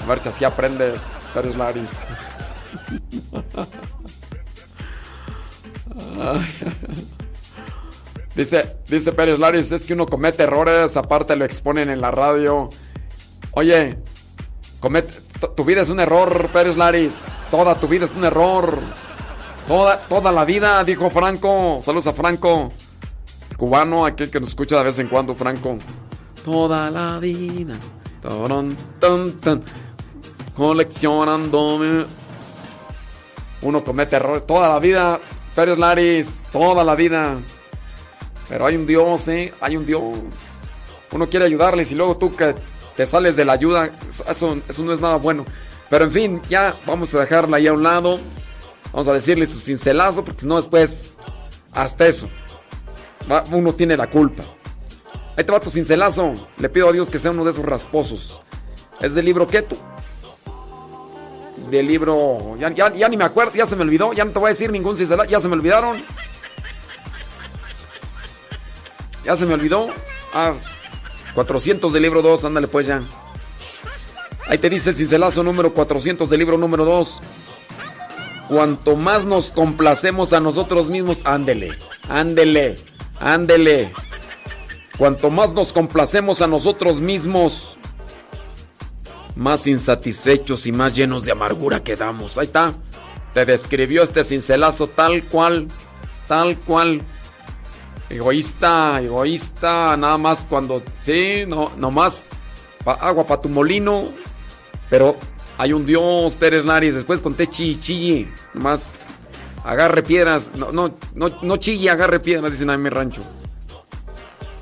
[SPEAKER 5] A ver si así aprendes, Pérez Laris. Dice, dice Pérez Laris, es que uno comete errores, aparte lo exponen en la radio. Oye, comete, tu- vida es un error, Pérez Laris. Toda tu vida es un error. Toda, toda la vida, dijo Franco. Saludos a Franco. Cubano, aquel que nos escucha de vez en cuando, Franco. Toda la vida. Torón, ton, ton, coleccionándome. Uno comete errores toda la vida. Pérez Laris, toda la vida. Pero hay un Dios, ¿eh? Hay un Dios. Uno quiere ayudarles y luego tú que te sales de la ayuda, eso, eso, no es nada bueno. Pero en fin, ya vamos a dejarla ahí a un lado. Vamos a decirle su cincelazo, porque si no después, hasta eso. uno tiene la culpa. Ahí te va tu cincelazo. Le pido a Dios que sea uno de esos rasposos. Es del libro Keto. Del libro. Ya, ya- ya ni me acuerdo, ya se me olvidó. Ya no te voy a decir ningún cincelazo. Ya se me olvidaron. Ya se me olvidó. Ah, 400 del libro 2. Ándale pues ya. Ahí te dice el cincelazo número 400 del libro número 2. Cuanto más nos complacemos a nosotros mismos, ándele, ándele, ándele. Cuanto más nos complacemos a nosotros mismos, más insatisfechos y más llenos de amargura quedamos. Ahí está. Te describió este cincelazo tal cual, tal cual. Egoísta, egoísta, nada más cuando, sí, no, nomás pa- agua para tu molino, pero hay un Dios, Pérez Laris, después conté chille, chille, nomás agarre piedras, no, no, no, no chille, agarre piedras, dicen en mi rancho.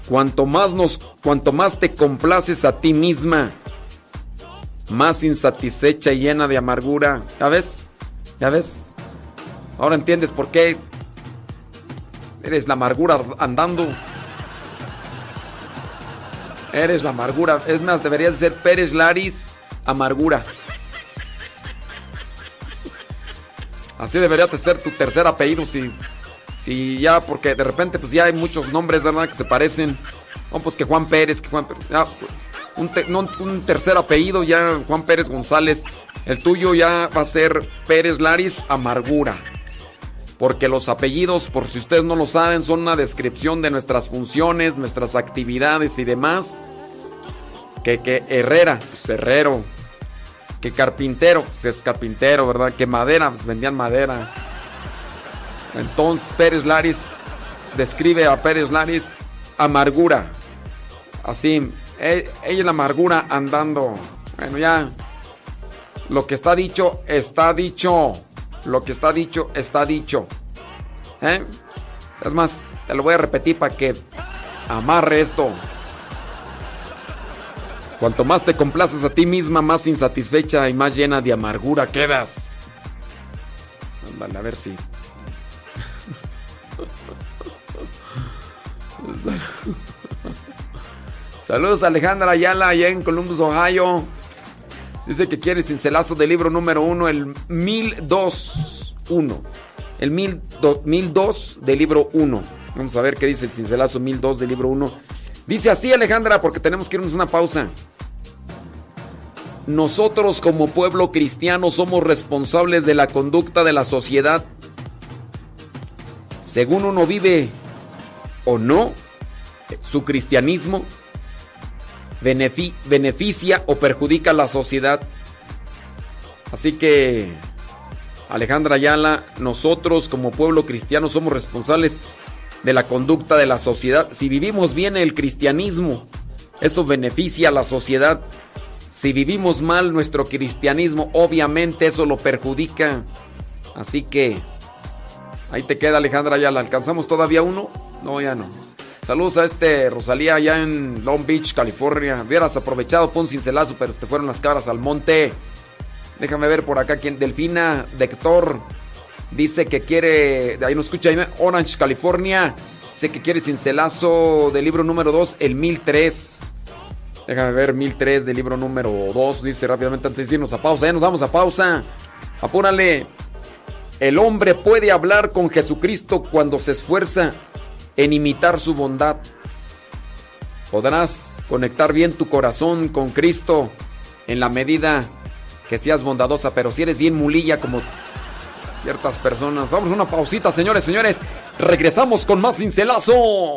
[SPEAKER 5] Cuanto más nos, cuanto más te complaces a ti misma, más insatisfecha y llena de amargura. ¿Ya ves? ¿Ya ves? Ahora entiendes por qué eres la amargura andando. Eres la amargura. Es más, deberías ser Pérez Laris Amargura. Así debería de ser tu tercer apellido si, si ya, porque de repente pues ya hay muchos nombres, ¿verdad? Que se parecen. No, pues que Juan Pérez, que Juan Pérez. Un, tercer apellido ya, Juan Pérez González. El tuyo ya va a ser Pérez Laris Amargura. Porque los apellidos, por si ustedes no lo saben, son una descripción de nuestras funciones, nuestras actividades y demás. Que, que Herrera, pues Herrero. Que carpintero, pues es carpintero, ¿verdad? Que madera, pues vendían madera. Entonces Pérez Laris describe a Pérez Laris amargura. Así, ella es la amargura andando. Bueno, ya. Lo que está dicho, está dicho. Lo que está dicho, está dicho. ¿Eh? Es más, te lo voy a repetir para que amarre esto. Cuanto más te complaces a ti misma, más insatisfecha y más llena de amargura quedas. Ándale, a ver si. Saludos a Alejandra Ayala allá en Columbus, Ohio. Dice que quiere cincelazo del libro número uno, el 1002.1. El 1002 1002 del libro 1. Vamos a ver qué dice el cincelazo 1002 del libro 1. Dice así Alejandra, porque tenemos que irnos a una pausa. Nosotros como pueblo cristiano somos responsables de la conducta de la sociedad. según uno vive o no, su cristianismo beneficia o perjudica a la sociedad. Así que, Alejandra Ayala, nosotros como pueblo cristiano somos responsables de la conducta de la sociedad. Si vivimos bien el cristianismo, eso beneficia a la sociedad. Si vivimos mal nuestro cristianismo, obviamente eso lo perjudica. Así que, ahí te queda Alejandra Ayala. ¿Alcanzamos todavía uno? No, ya no. Saludos a este Rosalía allá en Long Beach, California. Hubieras aprovechado, pon cincelazo, pero te fueron las cabras al monte. Déjame ver por acá quién. Delfina Dector dice que quiere. Ahí nos escucha Orange, California. Dice que quiere cincelazo del libro número 2, el 1003. Déjame ver, 1003 del libro número 2. Dice rápidamente antes de irnos a pausa. Ya nos vamos a pausa. Apúrale. El hombre puede hablar con Jesucristo cuando se esfuerza en imitar su bondad. Podrás conectar bien tu corazón con Cristo en la medida que seas bondadosa, pero si eres bien mulilla como ciertas personas. Vamos a una pausita, señores, señores. Regresamos con más cincelazo.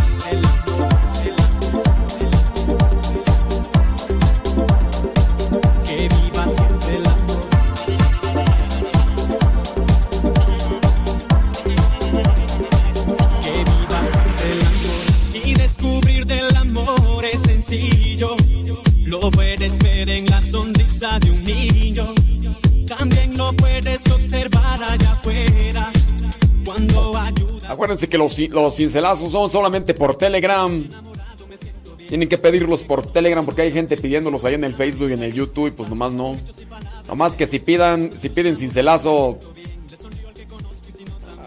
[SPEAKER 5] Acuérdense que los, los cincelazos son solamente por Telegram. Tienen que pedirlos por Telegram porque hay gente pidiéndolos ahí en el Facebook y en el YouTube y pues nomás no. Nomás que si pidan, si piden cincelazo,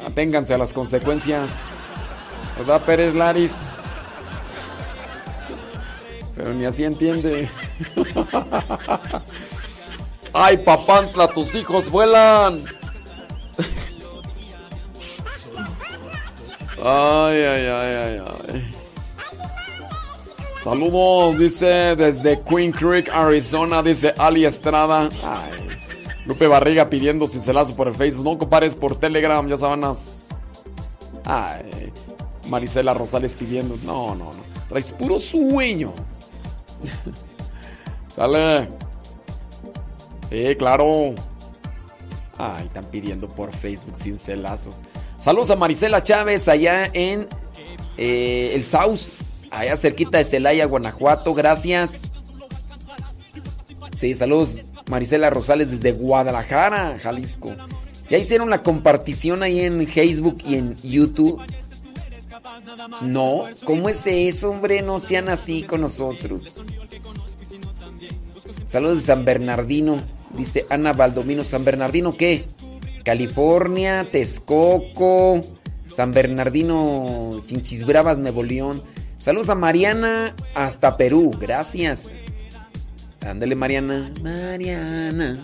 [SPEAKER 5] aténganse a las consecuencias. ¿Verdad, Pérez Laris? Pero ni así entiende. ¡Ay, papantla, tus hijos vuelan! Ay, ay, ay, ay, ay. Saludos, dice desde Queen Creek, Arizona, dice Ali Estrada. Ay, Lupe Barriga pidiendo cincelazo por el Facebook. No compares por Telegram, ya sabanas. Ay, Marisela Rosales pidiendo. No, no, no. Traes puro sueño. Sale. Sí, claro. Ay, están pidiendo por Facebook cincelazos. Saludos a Marisela Chávez allá en eh, el South, allá cerquita de Celaya, Guanajuato. Gracias. Sí, saludos Marisela Rosales desde Guadalajara, Jalisco. Ya hicieron la compartición ahí en Facebook y en YouTube. No, ¿cómo es eso, hombre? No sean así con nosotros. Saludos de San Bernardino, dice Ana Baldomino. ¿San Bernardino qué? California, Texcoco, San Bernardino, Chinchis Bravas, Nuevo León. Saludos a Mariana hasta Perú, gracias. Ándale, Mariana. Mariana.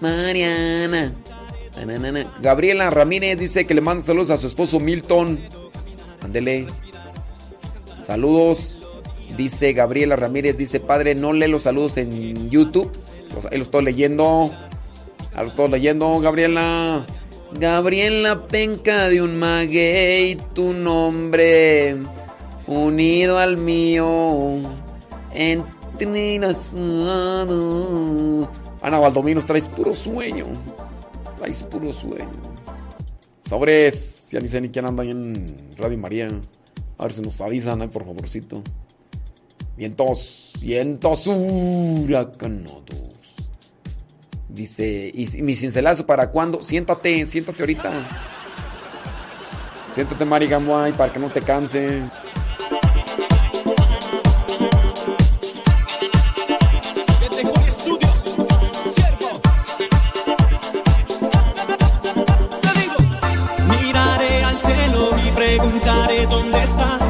[SPEAKER 5] Mariana. Gabriela Ramírez dice que le manda saludos a su esposo Milton. Ándele. Saludos. Dice Gabriela Ramírez, dice, padre, no lee los saludos en YouTube. Los- ahí los estoy leyendo. Ahí los estoy leyendo, Gabriela. Gabriela Penca de un maguey, tu nombre unido al mío. Entrenazado. Ana Valdominos, traes puro sueño. Traes puro sueño. Sobres. Ya ni sé ni quién anda en Radio María. A ver si nos avisan, ahí, por favorcito. Vientos, vientos huracanados. Dice, ¿y mi cincelazo para cuándo? Siéntate, siéntate ahorita. Siéntate, Mari Gamuay, para que no te canses.
[SPEAKER 18] Miraré al cielo y preguntaré dónde estás.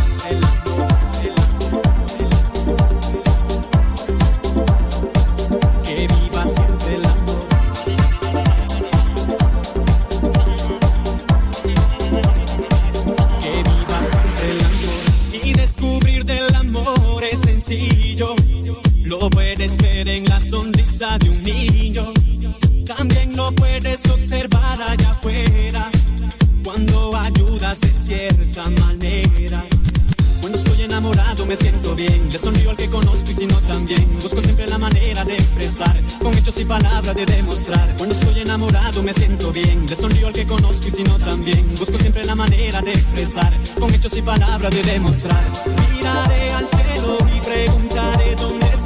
[SPEAKER 18] Lo puedes ver en la sonrisa de un niño. También lo puedes observar allá afuera. Cuando ayudas de cierta manera. Cuando estoy enamorado me siento bien. Le sonrío al que conozco y si no también. Busco siempre la manera de expresar. Con hechos y palabras de demostrar. Cuando estoy enamorado me siento bien. Le sonrío al que conozco y si no también. Busco siempre la manera de expresar. Con hechos y palabras de demostrar. Miraré al cielo y preguntaré dónde.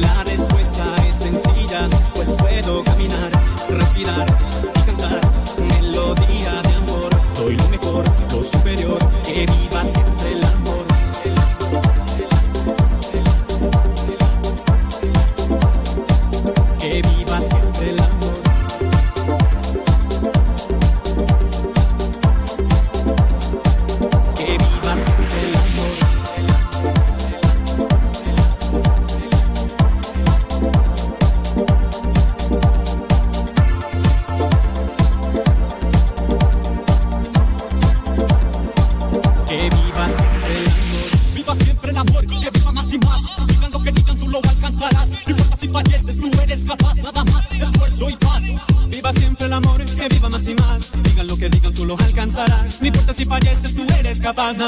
[SPEAKER 18] La respuesta es sencilla. Pues puedo caminar, respirar y cantar. Melodía de amor. Doy lo mejor, lo superior. Que viva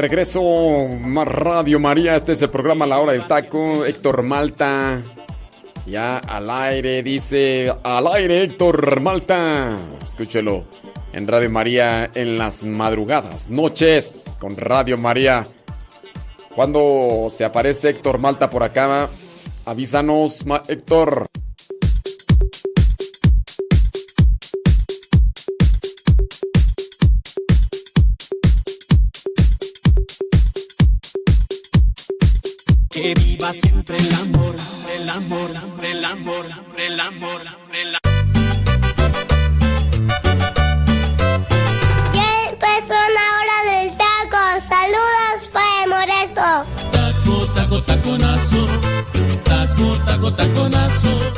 [SPEAKER 5] Regreso, más Radio María. Este es el programa La Hora del Taco. Héctor Malta. Ya al aire, dice al aire Héctor Malta. Escúchelo en Radio María en las madrugadas, noches con Radio María. Cuando se aparece Héctor Malta por acá, avísanos, Héctor.
[SPEAKER 18] Que viva siempre el amor, el amor, el amor, el amor, el amor.
[SPEAKER 2] Ya empezó la hora del taco. Saludos para el moreto.
[SPEAKER 3] Taco, taco, taconazo. Taco, taco, taconazo.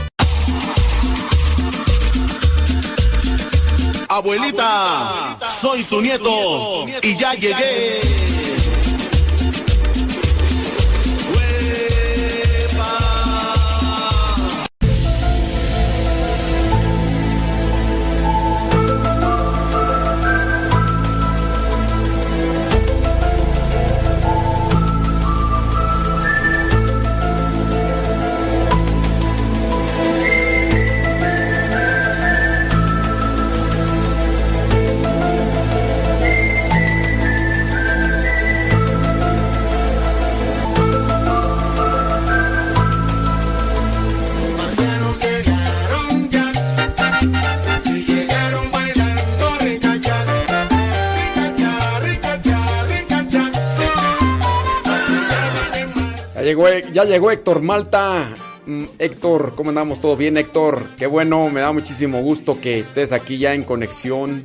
[SPEAKER 4] Abuelita, soy tu nieto y ya llegué.
[SPEAKER 5] Llegó, ya llegó Héctor Malta. Mm, Héctor, ¿cómo andamos? ¿Todo bien, Héctor? Qué bueno, me da muchísimo gusto que estés aquí ya en conexión.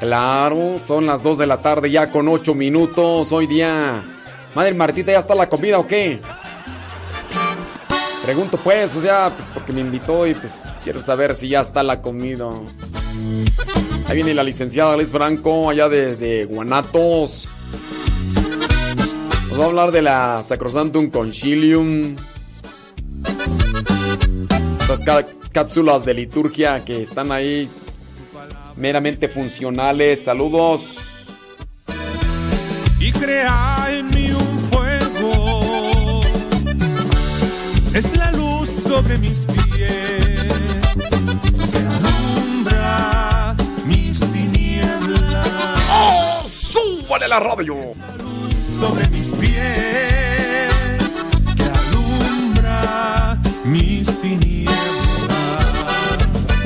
[SPEAKER 5] Claro, son las 2 de la tarde ya con 8 minutos. Hoy día. Madre Martita, ¿ya está la comida o qué? Pregunto pues, o sea, pues porque me invitó y pues quiero saber si ya está la comida. Ahí viene la licenciada Liz Franco, allá de Guanatos. Nos va a hablar de la Sacrosantum Concilium. Estas cá- cápsulas de liturgia que están ahí meramente funcionales. Saludos.
[SPEAKER 19] y crea en mí un fuego. Es la luz sobre mis pies, que alumbra mis tinieblas.
[SPEAKER 5] ¡Oh! ¡Súbale la radio!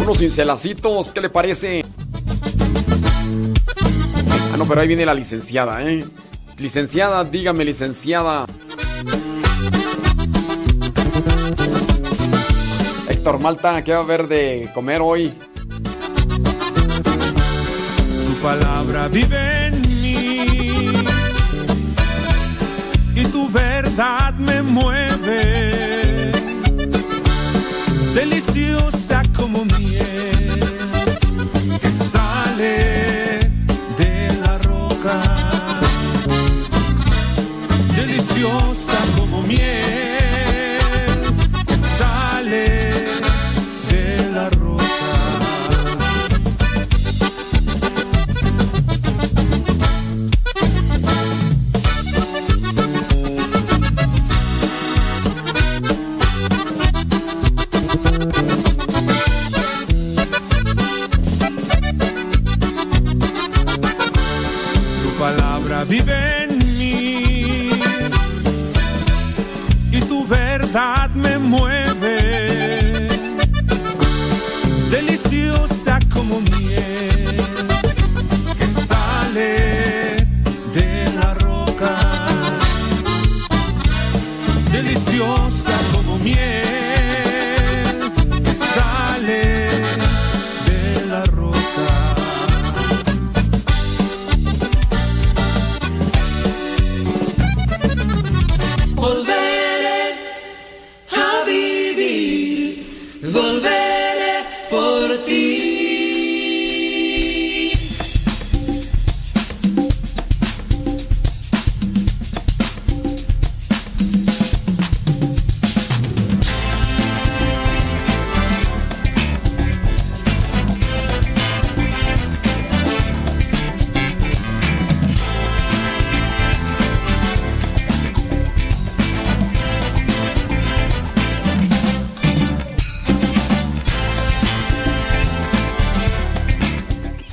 [SPEAKER 5] Unos cincelacitos, ¿qué le parece? Ah, no, pero ahí viene la licenciada, ¿eh? Licenciada, dígame, licenciada. Héctor Malta, ¿qué va a haber de comer hoy?
[SPEAKER 19] Tu palabra vive verdad me mueve,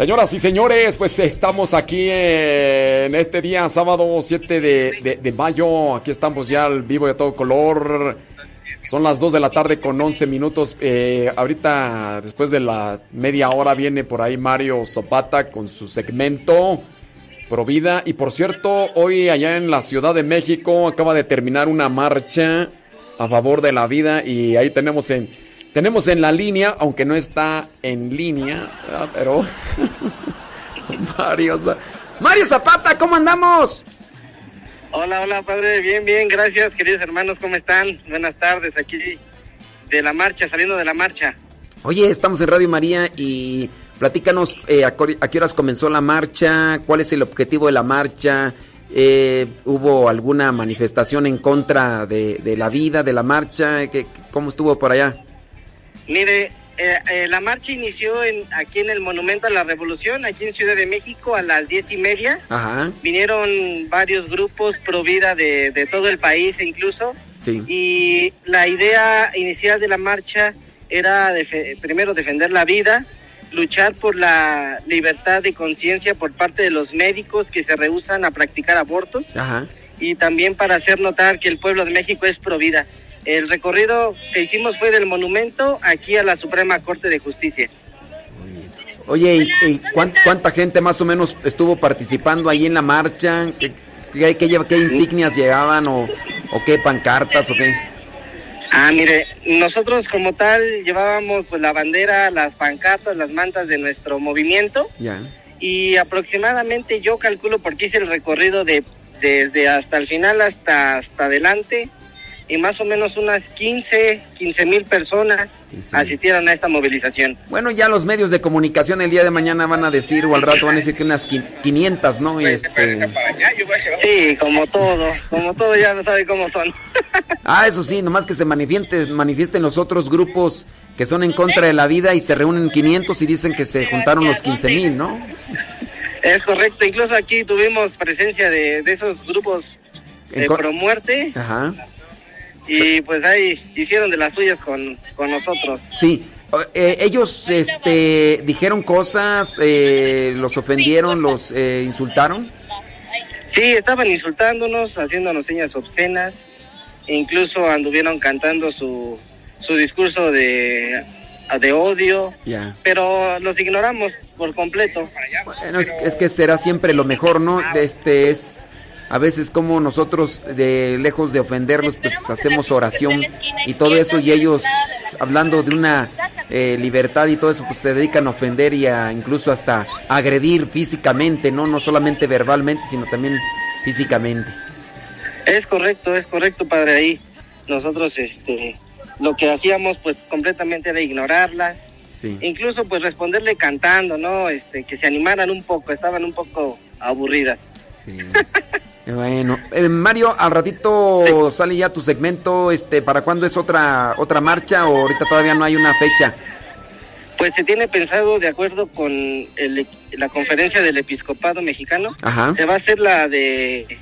[SPEAKER 5] Señoras y señores, pues estamos aquí en este día, sábado 7 de, mayo. Aquí estamos ya al vivo y todo color. Son las 2 de la tarde con 11 minutos. Eh, ahorita, después de la media hora, viene por ahí Mario Zapata con su segmento Provida. Y por cierto, hoy allá en la Ciudad de México acaba de terminar una marcha a favor de la vida. Y ahí tenemos en, tenemos en la línea, aunque no está en línea, ¿verdad? pero Mario, Mario Zapata, ¿cómo andamos?
[SPEAKER 20] Hola, hola, padre. Bien, bien, gracias, queridos hermanos. ¿Cómo están? Buenas tardes aquí de la marcha, saliendo de la marcha.
[SPEAKER 10] Oye, estamos en Radio María y platícanos eh, a qué horas comenzó la marcha, cuál es el objetivo de la marcha, eh, hubo alguna manifestación en contra de, de la vida, de la marcha, ¿Qué- ¿cómo estuvo por allá?
[SPEAKER 20] Mire, eh, eh, la marcha inició en, aquí en el Monumento a la Revolución, aquí en Ciudad de México, a las diez y media.
[SPEAKER 10] Ajá,
[SPEAKER 20] Vinieron varios grupos pro vida de, de todo el país incluso.
[SPEAKER 10] sí.
[SPEAKER 20] Y la idea inicial de la marcha era defe- primero defender la vida, luchar por la libertad de conciencia por parte de los médicos que se rehusan a practicar abortos
[SPEAKER 10] Ajá.
[SPEAKER 20] y también para hacer notar que el pueblo de México es pro vida. El recorrido que hicimos fue del monumento aquí a la Suprema Corte de Justicia.
[SPEAKER 10] Oye, ¿y, y cuán- cuánta gente más o menos estuvo participando ahí en la marcha? ¿Qué, qué- qué lleva- qué insignias llegaban o
[SPEAKER 5] ¿O qué? ¿Pancartas o qué?
[SPEAKER 20] Ah, mire, nosotros como tal llevábamos pues la bandera, las pancartas, las mantas de nuestro movimiento
[SPEAKER 5] Ya.
[SPEAKER 20] y aproximadamente yo calculo porque hice el recorrido de desde hasta el final hasta hasta adelante y más o menos unas 15, 15 mil personas asistieron a esta movilización.
[SPEAKER 5] Bueno, ya los medios de comunicación el día de mañana van a decir, o al rato van a decir que unas qui- 500, ¿no? Y este...
[SPEAKER 20] Sí, como todo, como todo ya no sabe cómo son.
[SPEAKER 5] Ah, eso sí, nomás que se manifiesten, manifiesten los otros grupos que son en contra de la vida y se reúnen 500 y dicen que se juntaron los 15 mil, ¿no?
[SPEAKER 20] Es correcto, incluso aquí tuvimos presencia de, de esos grupos de
[SPEAKER 5] co-
[SPEAKER 20] pro muerte
[SPEAKER 5] Ajá.
[SPEAKER 20] Y pues ahí hicieron de las suyas con, con nosotros.
[SPEAKER 5] Sí, eh, ellos este, dijeron cosas, eh, los ofendieron, los eh, insultaron.
[SPEAKER 20] Sí, estaban insultándonos, haciéndonos señas obscenas, e incluso anduvieron cantando su, su discurso de, de odio, pero los ignoramos por completo.
[SPEAKER 5] Bueno, es, es que será siempre lo mejor, ¿no? Este es a veces como nosotros de lejos de ofenderlos, pues hacemos oración y todo eso y ellos hablando de una eh, libertad y todo eso, pues se dedican a ofender y a incluso hasta agredir físicamente, no no solamente verbalmente, sino también físicamente.
[SPEAKER 20] Es correcto, es correcto, padre, ahí nosotros este lo que hacíamos pues completamente era ignorarlas,
[SPEAKER 5] Sí.
[SPEAKER 20] incluso pues responderle cantando, ¿no? Este, que se animaran un poco, estaban un poco aburridas.
[SPEAKER 5] Eh, Bueno, eh, Mario, al ratito sale ya tu segmento, este, ¿para cuándo es otra otra marcha o ahorita todavía no hay una fecha?
[SPEAKER 20] Pues se tiene pensado, de acuerdo con el- la conferencia del episcopado mexicano,
[SPEAKER 5] Ajá.
[SPEAKER 20] se va a hacer la de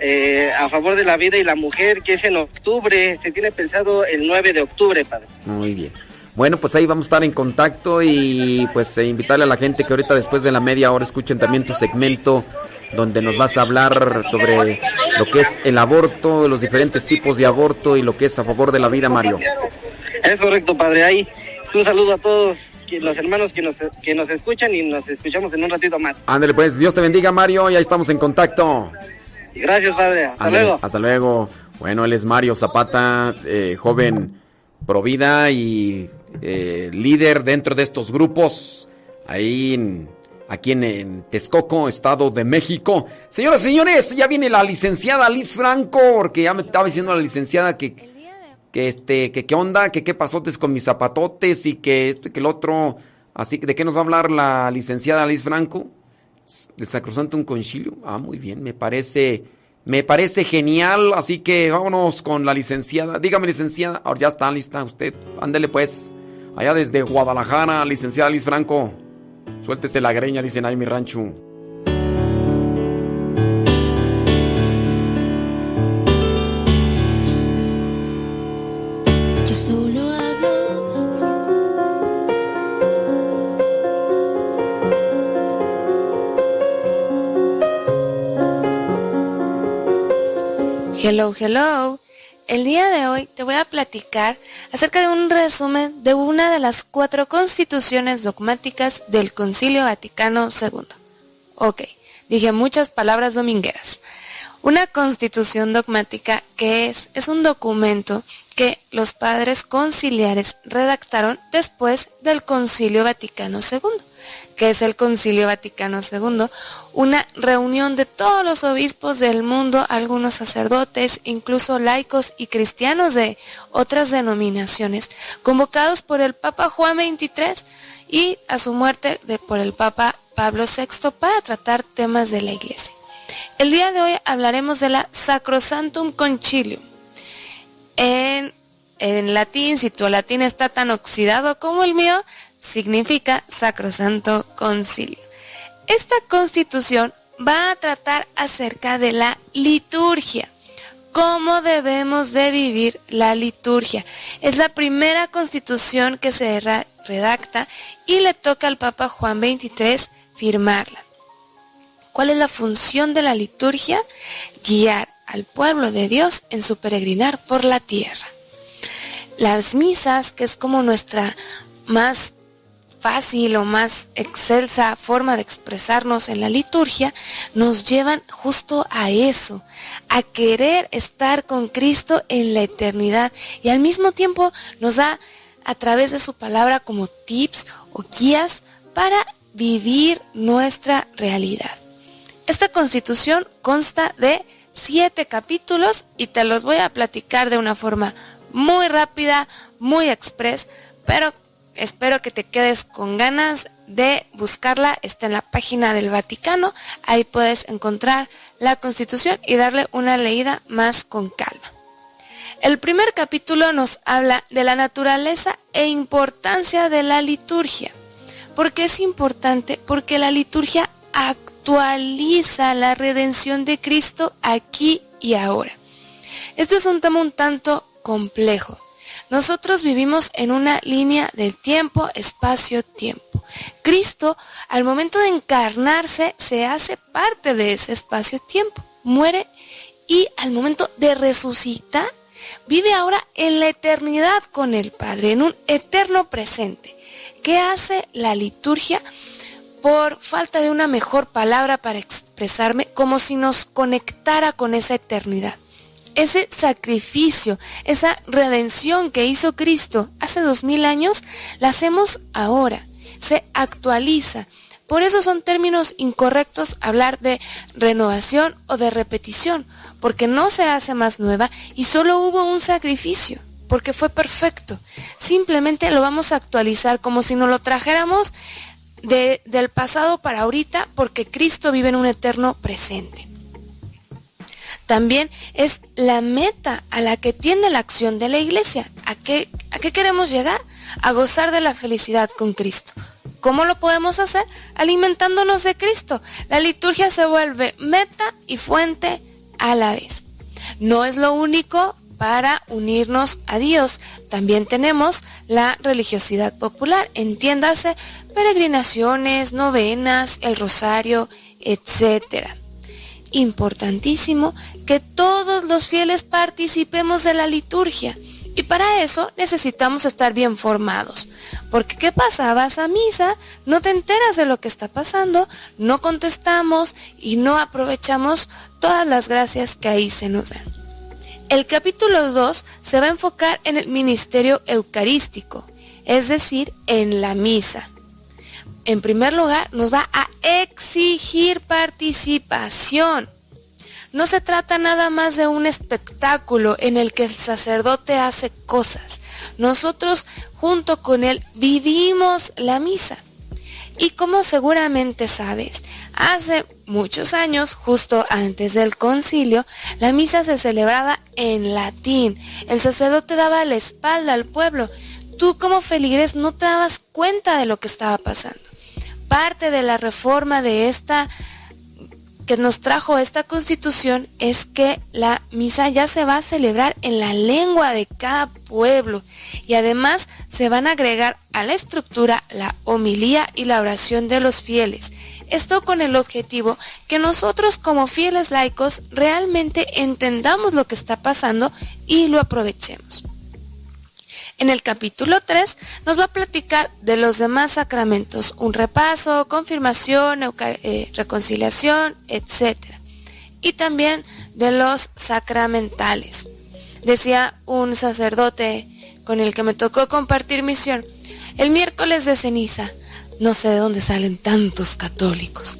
[SPEAKER 20] eh, a favor de la vida y la mujer, que es en octubre, se tiene pensado el 9 de octubre, padre.
[SPEAKER 5] Muy bien. Bueno, pues ahí vamos a estar en contacto y pues eh, invitarle a la gente que ahorita después de la media hora escuchen también tu segmento donde nos vas a hablar sobre lo que es el aborto, los diferentes tipos de aborto y lo que es a favor de la vida, Mario.
[SPEAKER 20] Es correcto, padre, ahí un saludo a todos los hermanos que nos, que nos escuchan y nos escuchamos en un ratito más.
[SPEAKER 5] Ándale, pues Dios te bendiga, Mario, y ahí estamos en contacto.
[SPEAKER 20] Gracias, padre, hasta luego.
[SPEAKER 5] Hasta luego. Bueno, él es Mario Zapata, eh, joven provida y eh, líder dentro de estos grupos, ahí en, aquí en, en Texcoco, Estado de México. Señoras y señores, ya viene la licenciada Liz Franco, porque ya me estaba diciendo la licenciada que, que este, que qué onda, que qué pasotes con mis zapatotes y que esto y que el otro. Así que, ¿de qué nos va a hablar la licenciada Liz Franco? del Sacrosanto un concilio. Ah, muy bien, me parece, me parece genial. Así que vámonos con la licenciada. Dígame, licenciada, ahora ya está lista usted. Ándele pues, allá desde Guadalajara, licenciada Liz Franco. Suéltese la greña, dicen ahí mi rancho.
[SPEAKER 21] Hello, hello. El día de hoy te voy a platicar acerca de un resumen de una de las cuatro constituciones dogmáticas del Concilio Vaticano II. Ok, dije muchas palabras domingueras. Una constitución dogmática que es, es un documento que los padres conciliares redactaron después del Concilio Vaticano II. Que es el Concilio Vaticano II, una reunión de todos los obispos del mundo, algunos sacerdotes, incluso laicos y cristianos de otras denominaciones, convocados por el Papa Juan XXIII y a su muerte por el Papa Pablo VI para tratar temas de la Iglesia. El día de hoy hablaremos de la Sacrosantum Concilium. En, en latín, si tu latín está tan oxidado como el mío, significa Sacrosanto Concilio. Esta constitución va a tratar acerca de la liturgia, cómo debemos de vivir la liturgia. Es la primera constitución que se redacta y le toca al Papa Juan XXIII firmarla. ¿Cuál es la función de la liturgia? Guiar al pueblo de Dios en su peregrinar por la tierra. Las misas, que es como nuestra más fácil o más excelsa forma de expresarnos en la liturgia, nos llevan justo a eso, a querer estar con Cristo en la eternidad y al mismo tiempo nos da a través de su palabra como tips o guías para vivir nuestra realidad. Esta constitución consta de siete capítulos y te los voy a platicar de una forma muy rápida, muy express, pero espero que te quedes con ganas de buscarla. Está en la página del Vaticano. Ahí puedes encontrar la Constitución y darle una leída más con calma. El primer capítulo nos habla de la naturaleza e importancia de la liturgia. ¿Por qué es importante? Porque la liturgia actualiza la redención de Cristo aquí y ahora. Esto es un tema un tanto complejo. Nosotros vivimos en una línea del tiempo, espacio, tiempo. Cristo, al momento de encarnarse, se hace parte de ese espacio-tiempo, muere y al momento de resucitar, vive ahora en la eternidad con el Padre, en un eterno presente. ¿Qué hace la liturgia? Por falta de una mejor palabra para expresarme, como si nos conectara con esa eternidad ese sacrificio, esa redención que hizo Cristo hace dos mil años, la hacemos ahora, se actualiza. Por eso son términos incorrectos hablar de renovación o de repetición, porque no se hace más nueva y solo hubo un sacrificio, porque fue perfecto. Simplemente lo vamos a actualizar como si nos lo trajéramos de, del pasado para ahorita, porque Cristo vive en un eterno presente también es la meta a la que tiende la acción de la iglesia. ¿A qué, ¿A qué queremos llegar? A gozar de la felicidad con Cristo. ¿Cómo lo podemos hacer? Alimentándonos de Cristo. La liturgia se vuelve meta y fuente a la vez. No es lo único para unirnos a Dios. También tenemos la religiosidad popular. Entiéndase, peregrinaciones, novenas, el rosario, etcétera importantísimo que todos los fieles participemos de la liturgia. Y para eso necesitamos estar bien formados. Porque ¿qué pasa? Vas a misa, no te enteras de lo que está pasando, no contestamos y no aprovechamos todas las gracias que ahí se nos dan. El capítulo 2 se va a enfocar en el ministerio eucarístico, es decir, en la misa en primer lugar, nos va a exigir participación. No se trata nada más de un espectáculo en el que el sacerdote hace cosas. Nosotros junto con él vivimos la misa. Y como seguramente sabes, hace muchos años, justo antes del concilio, la misa se celebraba en latín. El sacerdote daba la espalda al pueblo. Tú como feligres no te dabas cuenta de lo que estaba pasando parte de la reforma de esta que nos trajo esta constitución es que la misa ya se va a celebrar en la lengua de cada pueblo y además se van a agregar a la estructura la homilía y la oración de los fieles. Esto con el objetivo que nosotros como fieles laicos realmente entendamos lo que está pasando y lo aprovechemos. En el capítulo 3 nos va a platicar de los demás sacramentos, un repaso, confirmación, eh, reconciliación, etc. Y también de los sacramentales. Decía un sacerdote con el que me tocó compartir misión, el miércoles de ceniza, no sé de dónde salen tantos católicos.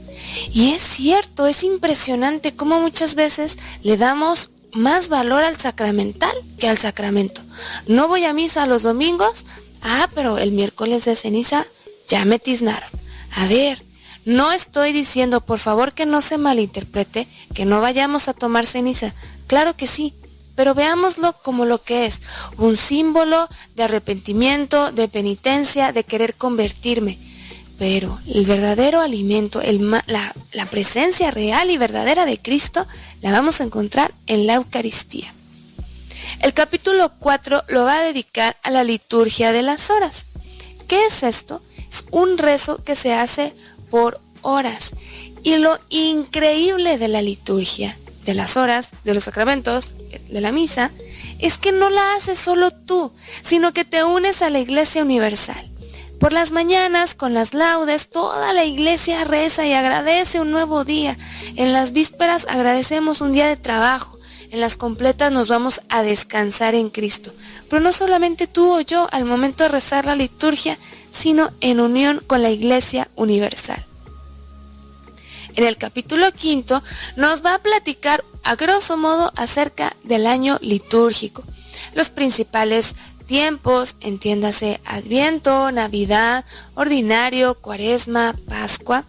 [SPEAKER 21] Y es cierto, es impresionante cómo muchas veces le damos más valor al sacramental que al sacramento. No voy a misa los domingos, ah, pero el miércoles de ceniza ya me tiznaron. A ver, no estoy diciendo, por favor, que no se malinterprete, que no vayamos a tomar ceniza. Claro que sí, pero veámoslo como lo que es, un símbolo de arrepentimiento, de penitencia, de querer convertirme. Pero el verdadero alimento, la, la presencia real y verdadera de Cristo, la vamos a encontrar en la Eucaristía. El capítulo 4 lo va a dedicar a la liturgia de las horas. ¿Qué es esto? Es un rezo que se hace por horas. Y lo increíble de la liturgia, de las horas, de los sacramentos, de la misa, es que no la haces solo tú, sino que te unes a la Iglesia Universal. Por las mañanas, con las laudes, toda la iglesia reza y agradece un nuevo día. En las vísperas agradecemos un día de trabajo. En las completas nos vamos a descansar en Cristo. Pero no solamente tú o yo al momento de rezar la liturgia, sino en unión con la iglesia universal. En el capítulo quinto nos va a platicar a grosso modo acerca del año litúrgico, los principales tiempos, entiéndase Adviento, Navidad, Ordinario, Cuaresma, Pascua,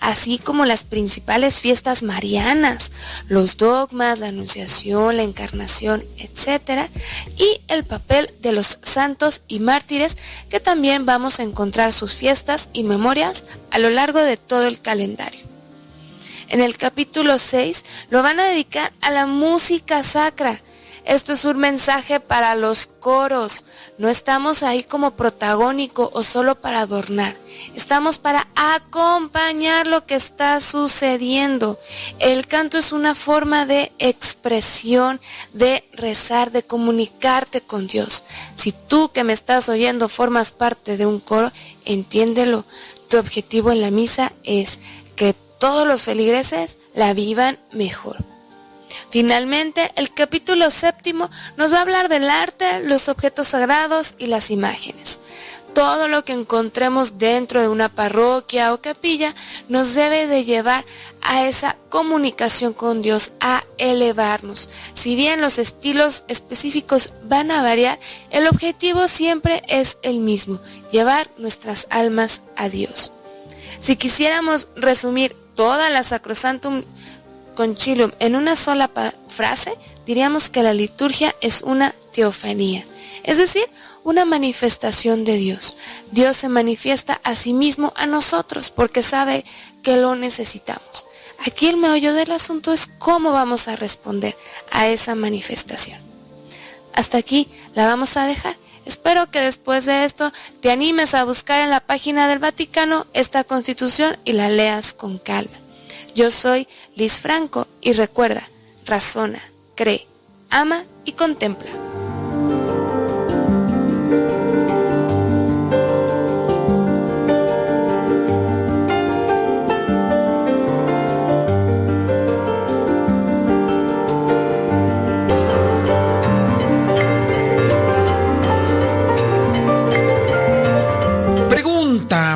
[SPEAKER 21] así como las principales fiestas marianas, los dogmas, la anunciación, la encarnación, etc. Y el papel de los santos y mártires, que también vamos a encontrar sus fiestas y memorias a lo largo de todo el calendario. En el capítulo 6 lo van a dedicar a la música sacra, esto es un mensaje para los coros. No estamos ahí como protagónico o solo para adornar. Estamos para acompañar lo que está sucediendo. El canto es una forma de expresión, de rezar, de comunicarte con Dios. Si tú que me estás oyendo formas parte de un coro, entiéndelo. Tu objetivo en la misa es que todos los feligreses la vivan mejor. Finalmente, el capítulo séptimo nos va a hablar del arte, los objetos sagrados y las imágenes. Todo lo que encontremos dentro de una parroquia o capilla nos debe de llevar a esa comunicación con Dios, a elevarnos. Si bien los estilos específicos van a variar, el objetivo siempre es el mismo, llevar nuestras almas a Dios. Si quisiéramos resumir toda la Sacrosantum Concilium en una sola frase, diríamos que la liturgia es una teofanía, es decir, una manifestación de Dios. Dios se manifiesta a sí mismo a nosotros porque sabe que lo necesitamos. Aquí el meollo del asunto es cómo vamos a responder a esa manifestación. Hasta aquí la vamos a dejar. Espero que después de esto te animes a buscar en la página del Vaticano esta constitución y la leas con calma. Yo soy Liz Franco y recuerda, razona, cree, ama y contempla.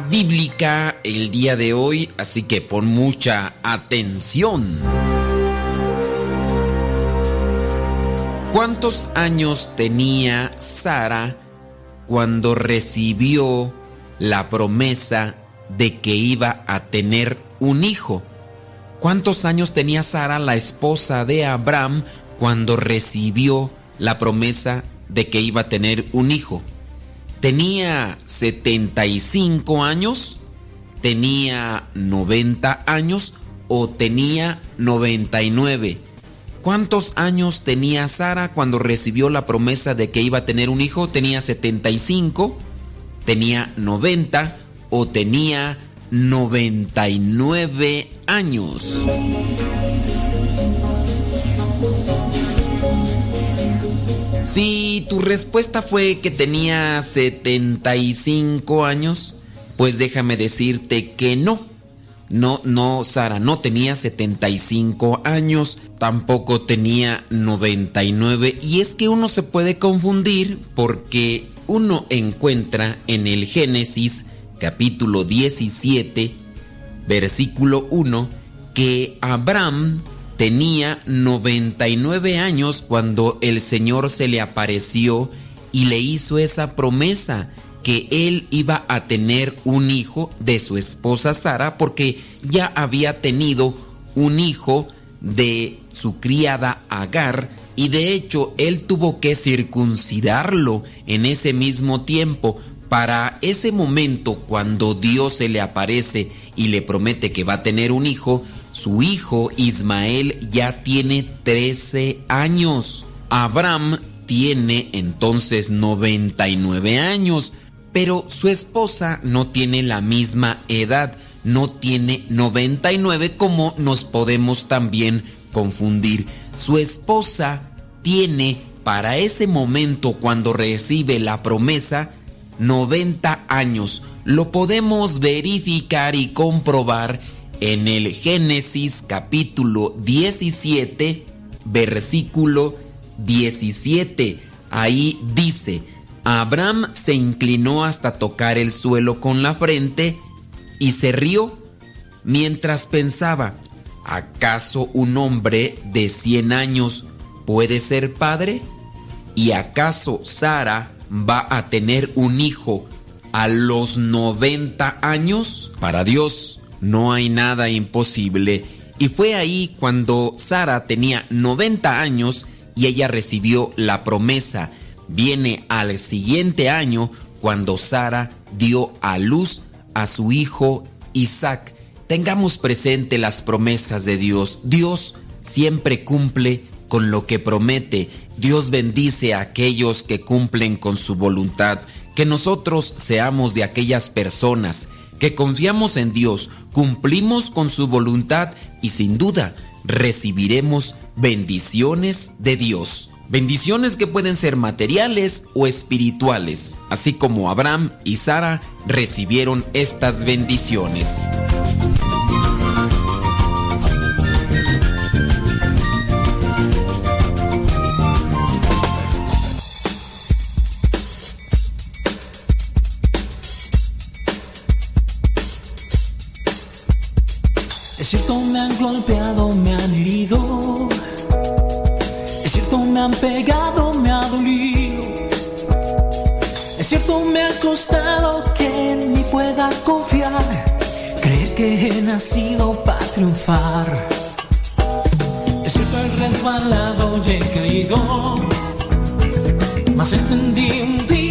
[SPEAKER 10] Bíblica el día de hoy, así que pon mucha atención. ¿Cuántos años tenía Sara cuando recibió la promesa de que iba a tener un hijo? ¿Cuántos años tenía Sara, la esposa de Abraham, cuando recibió la promesa de que iba a tener un hijo? ¿Tenía 75 años? ¿Tenía 90 años? ¿O tenía 99? ¿Cuántos años tenía Sara cuando recibió la promesa de que iba a tener un hijo? ¿Tenía 75? ¿Tenía 90? ¿O tenía 99 años? Si tu respuesta fue que tenía 75 años, pues déjame decirte que no. No, no, Sara, no tenía 75 años, tampoco tenía 99. Y es que uno se puede confundir porque uno encuentra en el Génesis capítulo 17, versículo 1, que Abraham tenía 99 años cuando el Señor se le apareció y le hizo esa promesa que él iba a tener un hijo de su esposa Sara porque ya había tenido un hijo de su criada Agar y de hecho él tuvo que circuncidarlo en ese mismo tiempo. Para ese momento cuando Dios se le aparece y le promete que va a tener un hijo, su hijo Ismael ya tiene 13 años. Abraham tiene entonces 99 años, pero su esposa no tiene la misma edad, no tiene 99 como nos podemos también confundir. Su esposa tiene para ese momento cuando recibe la promesa 90 años. Lo podemos verificar y comprobar en el Génesis capítulo 17, versículo 17. Ahí dice, Abraham se inclinó hasta tocar el suelo con la frente y se rió mientras pensaba, ¿acaso un hombre de 100 años puede ser padre? ¿Y acaso Sara va a tener un hijo a los 90 años? Para Dios no hay nada imposible. Y fue ahí cuando Sara tenía 90 años y ella recibió la promesa. Viene al siguiente año cuando Sara dio a luz a su hijo Isaac. Tengamos presente las promesas de Dios. Dios siempre cumple con lo que promete. Dios bendice a aquellos que cumplen con su voluntad. Que nosotros seamos de aquellas personas que confiamos en Dios, cumplimos con su voluntad y sin duda recibiremos bendiciones de Dios. Bendiciones que pueden ser materiales o espirituales, así como Abraham y Sara recibieron estas bendiciones.
[SPEAKER 22] Es cierto, me han golpeado, me han herido. Es cierto, me han pegado, me ha dolido. Es cierto, me ha costado que en mí pueda confiar. Creer que he nacido para triunfar. Es cierto, he resbalado y he caído. Mas entendí un día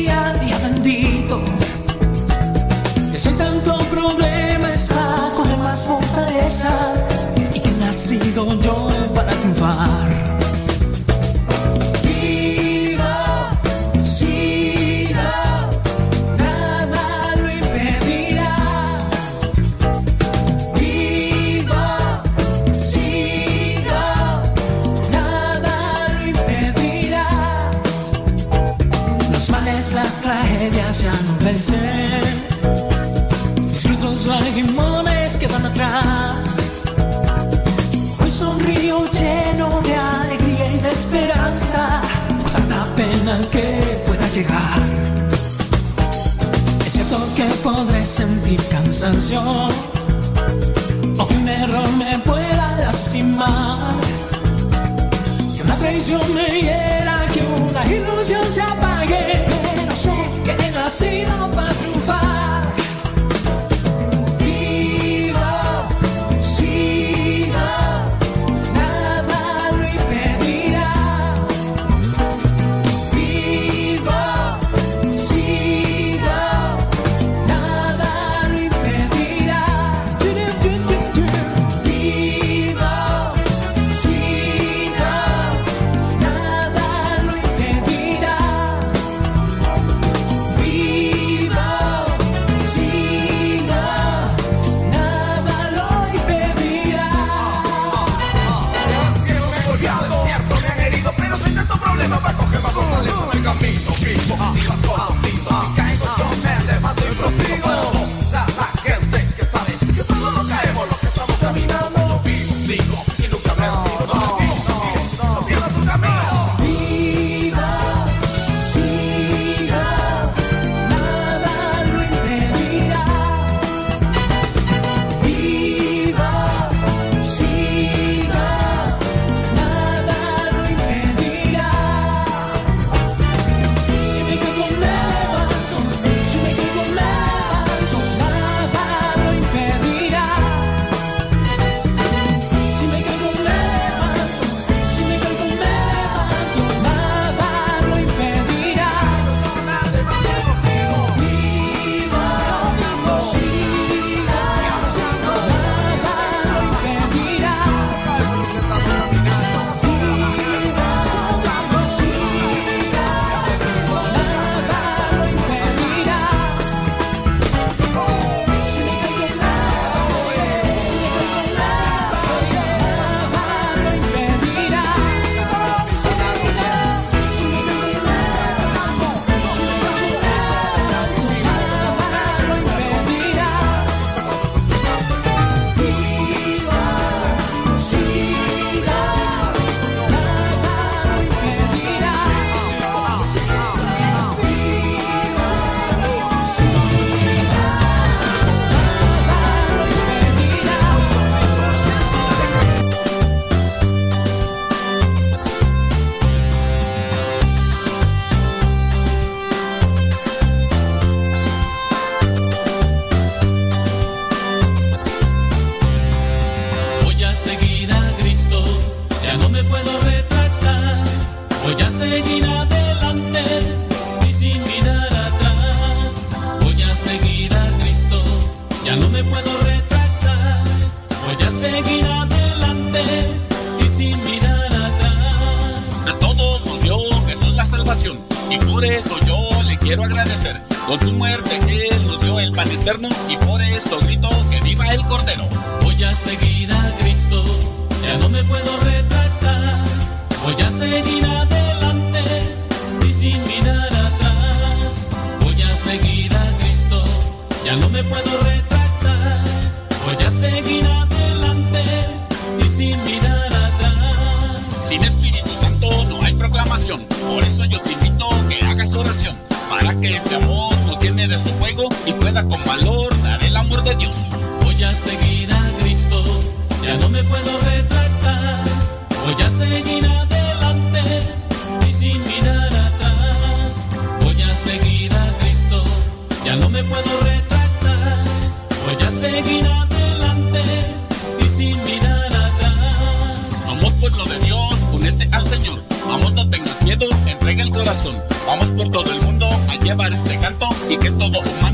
[SPEAKER 22] cansancio. O que un error me pueda lastimar. Que una traición me hiera, que una ilusión
[SPEAKER 3] me puedo retractar. Voy a seguir adelante y sin mirar atrás. Voy a seguir a Cristo, ya no me puedo retractar. Voy a seguir adelante y sin mirar atrás.
[SPEAKER 17] Somos pueblo de Dios, únete al Señor. Vamos, no tengas miedo, entrega el corazón. Vamos por todo el mundo a llevar este canto y que todo humano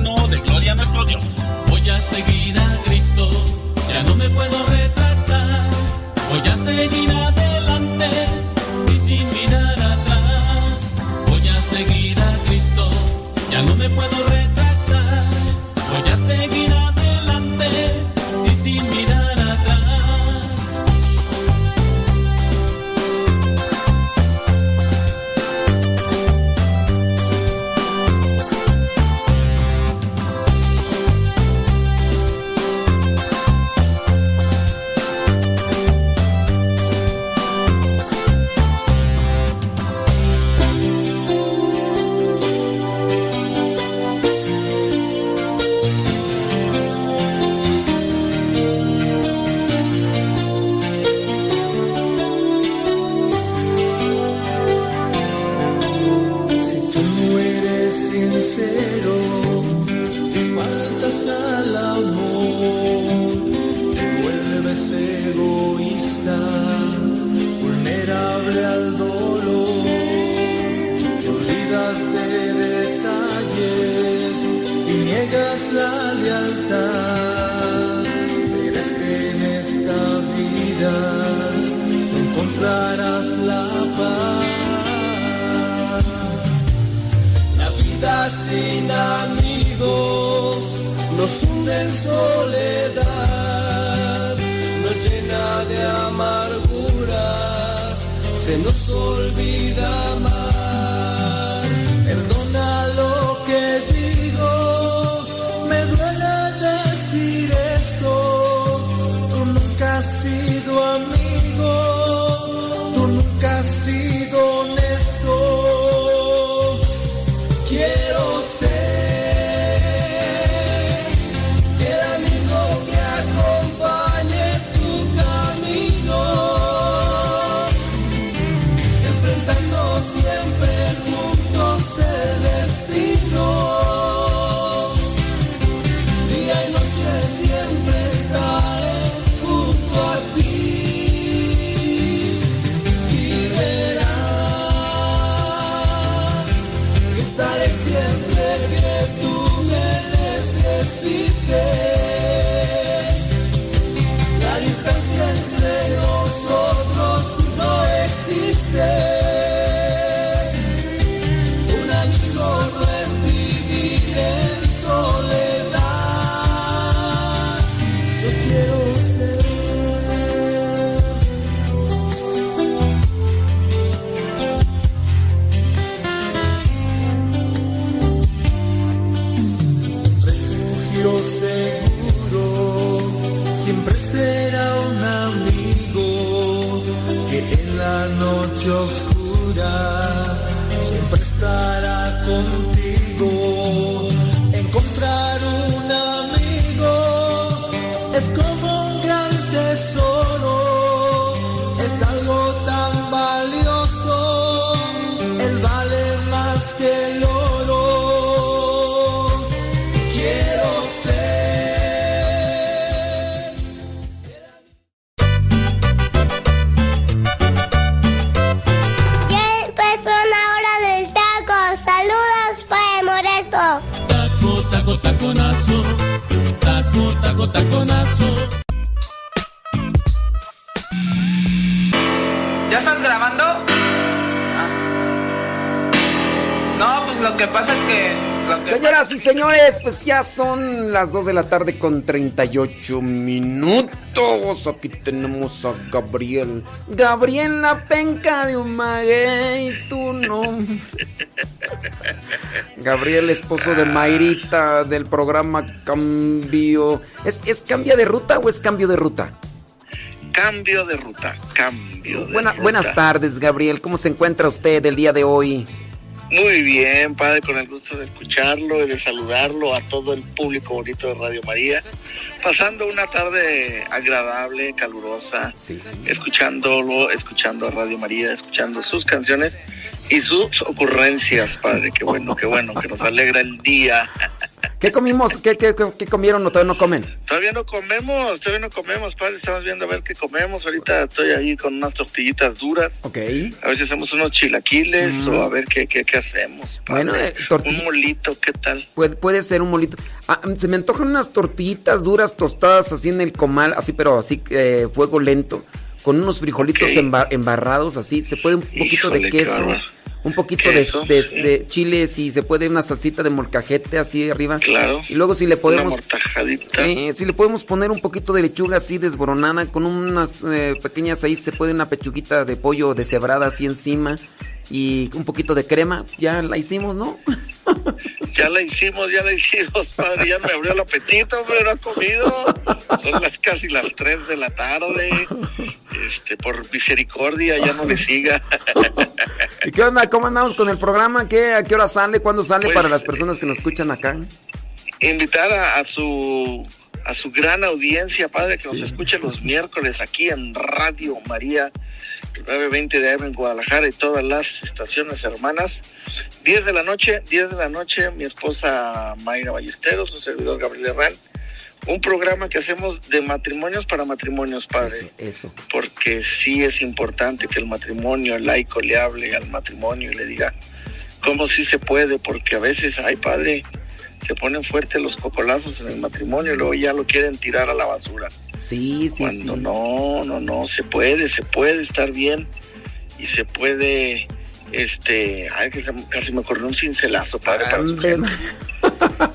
[SPEAKER 11] let's go.
[SPEAKER 5] Señoras y señores, pues ya son las 2 de la tarde con 38 minutos. Aquí tenemos a Gabriel. Gabriel la penca de un maguey, tu nombre. Gabriel, esposo de Mayrita del programa Cambio. ¿Es, ¿Es cambio de ruta o es cambio de ruta?
[SPEAKER 23] Cambio de ruta, cambio de
[SPEAKER 5] Buena-
[SPEAKER 23] ruta.
[SPEAKER 5] buenas tardes, Gabriel. ¿Cómo se encuentra usted el día de hoy?
[SPEAKER 23] Muy bien, padre, con el gusto de escucharlo y de saludarlo a todo el público bonito de Radio María. Pasando una tarde agradable, calurosa, escuchándolo, escuchando a Radio María, escuchando sus canciones y sus ocurrencias, padre. Qué bueno, qué bueno, que nos alegra el día.
[SPEAKER 5] ¿Qué comimos? ¿Qué, qué, qué- qué comieron o todavía no comen?
[SPEAKER 23] Todavía no comemos, todavía no comemos, padre. Estamos viendo a ver qué comemos. Ahorita estoy ahí con unas tortillitas duras.
[SPEAKER 5] Ok.
[SPEAKER 23] A ver si hacemos unos chilaquiles o a ver qué, qué, qué hacemos. padre.
[SPEAKER 5] Bueno, eh,
[SPEAKER 23] Un molito, ¿qué tal?
[SPEAKER 5] Puede, puede ser un molito. Ah, mm, se me antojan unas tortillitas duras tostadas así en el comal, así pero así eh, fuego lento, con unos frijolitos embarrados así. Se puede un poquito de
[SPEAKER 23] Híjole,
[SPEAKER 5] queso. Un poquito de, de,
[SPEAKER 23] sí.
[SPEAKER 5] de chile, si se puede una salsita de molcajete así arriba.
[SPEAKER 23] Claro.
[SPEAKER 5] Y luego si le
[SPEAKER 23] Una
[SPEAKER 5] podemos
[SPEAKER 23] mortajadita.
[SPEAKER 5] eh, si le podemos poner un poquito de lechuga así desboronada con unas eh, pequeñas ahí se puede una pechuguita de pollo deshebrada así encima y un poquito de crema, ya la hicimos, ¿no?
[SPEAKER 23] Ya la hicimos, ya la hicimos, padre. Ya me abrió el apetito, hombre, no ha comido. Son las casi las 3 de la tarde. Este, por misericordia, ya no le siga.
[SPEAKER 5] ¿Y qué onda? ¿Cómo andamos con el programa? ¿Qué, ¿A qué hora sale? ¿Cuándo sale
[SPEAKER 23] Pues,
[SPEAKER 5] para las personas que nos escuchan acá?
[SPEAKER 23] Invitar a, a su a su gran audiencia, padre, que nos escuche los miércoles aquí en Radio María 920 de AM en Guadalajara y todas las estaciones hermanas. 10 de la noche, 10 de la noche, mi esposa Mayra Ballesteros, su servidor Gabriel Herrán. Un programa que hacemos de matrimonios para matrimonios, padre.
[SPEAKER 5] Eso.
[SPEAKER 23] Porque sí es importante que el matrimonio el laico le hable al matrimonio y le diga cómo sí se puede, porque a veces, ay padre, se ponen fuertes los cocolazos en el matrimonio y luego ya lo quieren tirar a la basura.
[SPEAKER 5] Sí, sí,
[SPEAKER 23] Cuando
[SPEAKER 5] sí.
[SPEAKER 23] no, no, no, se puede, se puede estar bien y se puede, este, ay, que se- casi me ocurrió un cincelazo, padre, para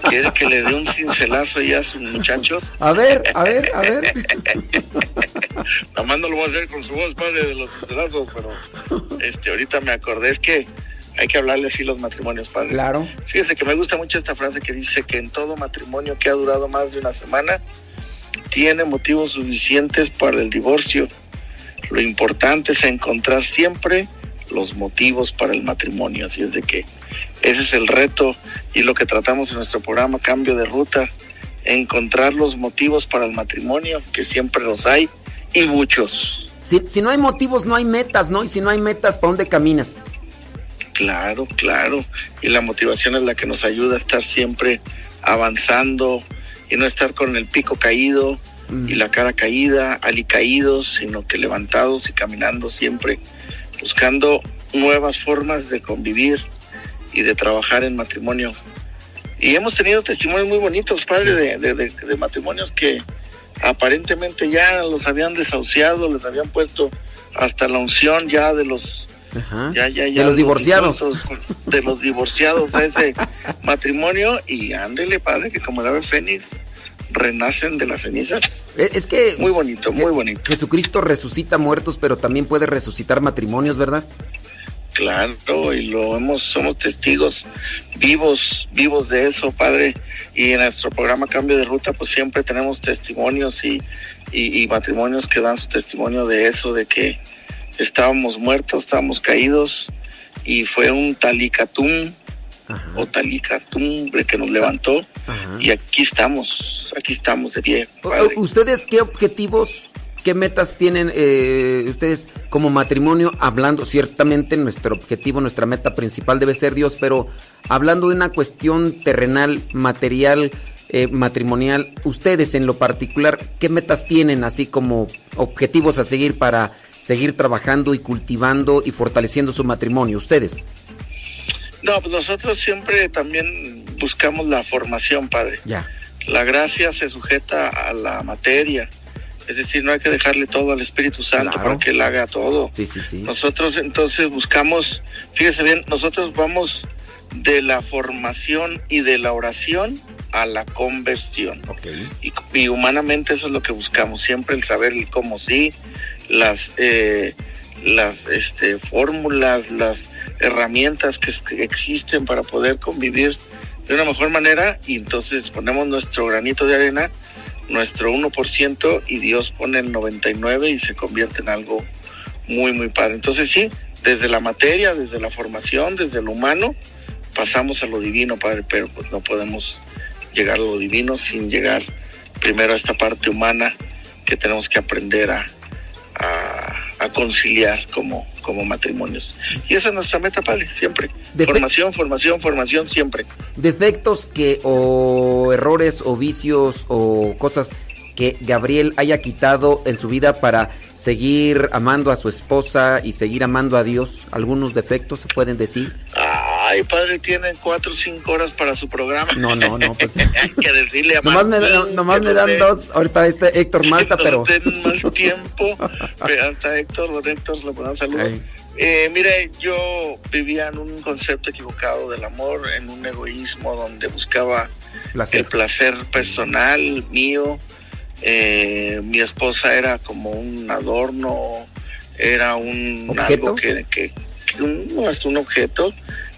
[SPEAKER 23] ¿Quiere que le dé un cincelazo ya a sus muchachos?
[SPEAKER 5] A ver, a ver, a ver.
[SPEAKER 23] Nomás no lo voy a hacer con su voz, padre, de los cincelazos, pero este, ahorita me acordé, es que hay que hablarle así los matrimonios, padre.
[SPEAKER 5] Claro.
[SPEAKER 23] Fíjese que me gusta mucho esta frase que dice que en todo matrimonio que ha durado más de una semana tiene motivos suficientes para el divorcio. Lo importante es encontrar siempre los motivos para el matrimonio. Así es de que ese es el reto y lo que tratamos en nuestro programa Cambio de Ruta, encontrar los motivos para el matrimonio, que siempre los hay y muchos.
[SPEAKER 5] Si, si no hay motivos, no hay metas, ¿no? Y si no hay metas, ¿para dónde caminas?
[SPEAKER 23] Claro, claro. Y la motivación es la que nos ayuda a estar siempre avanzando y no estar con el pico caído y la cara caída, alicaídos, sino que levantados y caminando siempre, buscando nuevas formas de convivir y de trabajar en matrimonio. Y hemos tenido testimonios muy bonitos, padre, de, de- de- de matrimonios que aparentemente ya los habían desahuciado, les habían puesto hasta la unción ya de los
[SPEAKER 5] Ajá.
[SPEAKER 23] ya, ya, ya,
[SPEAKER 5] de los divorciados.
[SPEAKER 23] de los divorciados a ese matrimonio y ándele padre que como el ave fénix renacen de las cenizas
[SPEAKER 5] Eh, Es que...
[SPEAKER 23] muy bonito muy bonito
[SPEAKER 5] Jesucristo resucita muertos, pero también puede resucitar matrimonios, ¿verdad?
[SPEAKER 23] claro y lo hemos somos testigos vivos vivos de eso padre y en nuestro programa cambio de ruta pues siempre tenemos testimonios y, y, y matrimonios que dan su testimonio de eso de que estábamos muertos estábamos caídos y fue un talicatum o talicatumbre que nos levantó y aquí estamos aquí estamos de pie padre.
[SPEAKER 5] ¿Ustedes qué objetivos, qué metas tienen eh, ustedes como matrimonio? Hablando, ciertamente nuestro objetivo, nuestra meta principal debe ser Dios, pero hablando de una cuestión terrenal, material, eh, matrimonial, ustedes en lo particular, ¿qué metas tienen así como objetivos a seguir para seguir trabajando y cultivando y fortaleciendo su matrimonio? Ustedes.
[SPEAKER 23] No, pues nosotros siempre también buscamos la formación, padre.
[SPEAKER 5] Ya.
[SPEAKER 23] La gracia se sujeta a la materia. Es decir, no hay que dejarle todo al Espíritu Santo
[SPEAKER 5] Claro.
[SPEAKER 23] para que él haga todo.
[SPEAKER 5] Sí, sí, sí.
[SPEAKER 23] Nosotros entonces buscamos, fíjese bien, nosotros vamos de la formación y de la oración a la conversión. Y, y humanamente eso es lo que buscamos, siempre el saber el cómo sí, las, eh, las este, fórmulas, las herramientas que, existen para poder convivir de una mejor manera y entonces ponemos nuestro granito de arena, nuestro 1% y Dios pone el 99 y se convierte en algo muy, muy padre. Entonces sí, desde la materia, desde la formación, desde lo humano, pasamos a lo divino, Padre, pero pues no podemos llegar a lo divino sin llegar primero a esta parte humana que tenemos que aprender a, a, a conciliar como, como matrimonios. Y esa es nuestra meta, Padre, siempre. Formación, formación, formación, siempre.
[SPEAKER 10] Defectos que o errores o vicios o cosas que Gabriel haya quitado en su vida para seguir amando a su esposa y seguir amando a Dios. ¿Algunos defectos se pueden decir?
[SPEAKER 23] Ay, padre, tienen cuatro o cinco horas para su programa.
[SPEAKER 10] No, no, no, pues.
[SPEAKER 23] Hay que decirle a
[SPEAKER 10] Nomás me,
[SPEAKER 23] Martín
[SPEAKER 10] nomás me dan dos. Ahorita este Héctor Malta, pero.
[SPEAKER 23] más tiempo. Hasta Héctor, don Héctor, le saludos. Eh, mire, yo vivía en un concepto equivocado del amor, en un egoísmo donde buscaba
[SPEAKER 10] Placer.
[SPEAKER 23] el placer personal mío. Eh, mi esposa era como un adorno, era un
[SPEAKER 10] ¿Objeto?
[SPEAKER 23] algo que, que, que un, no, es un objeto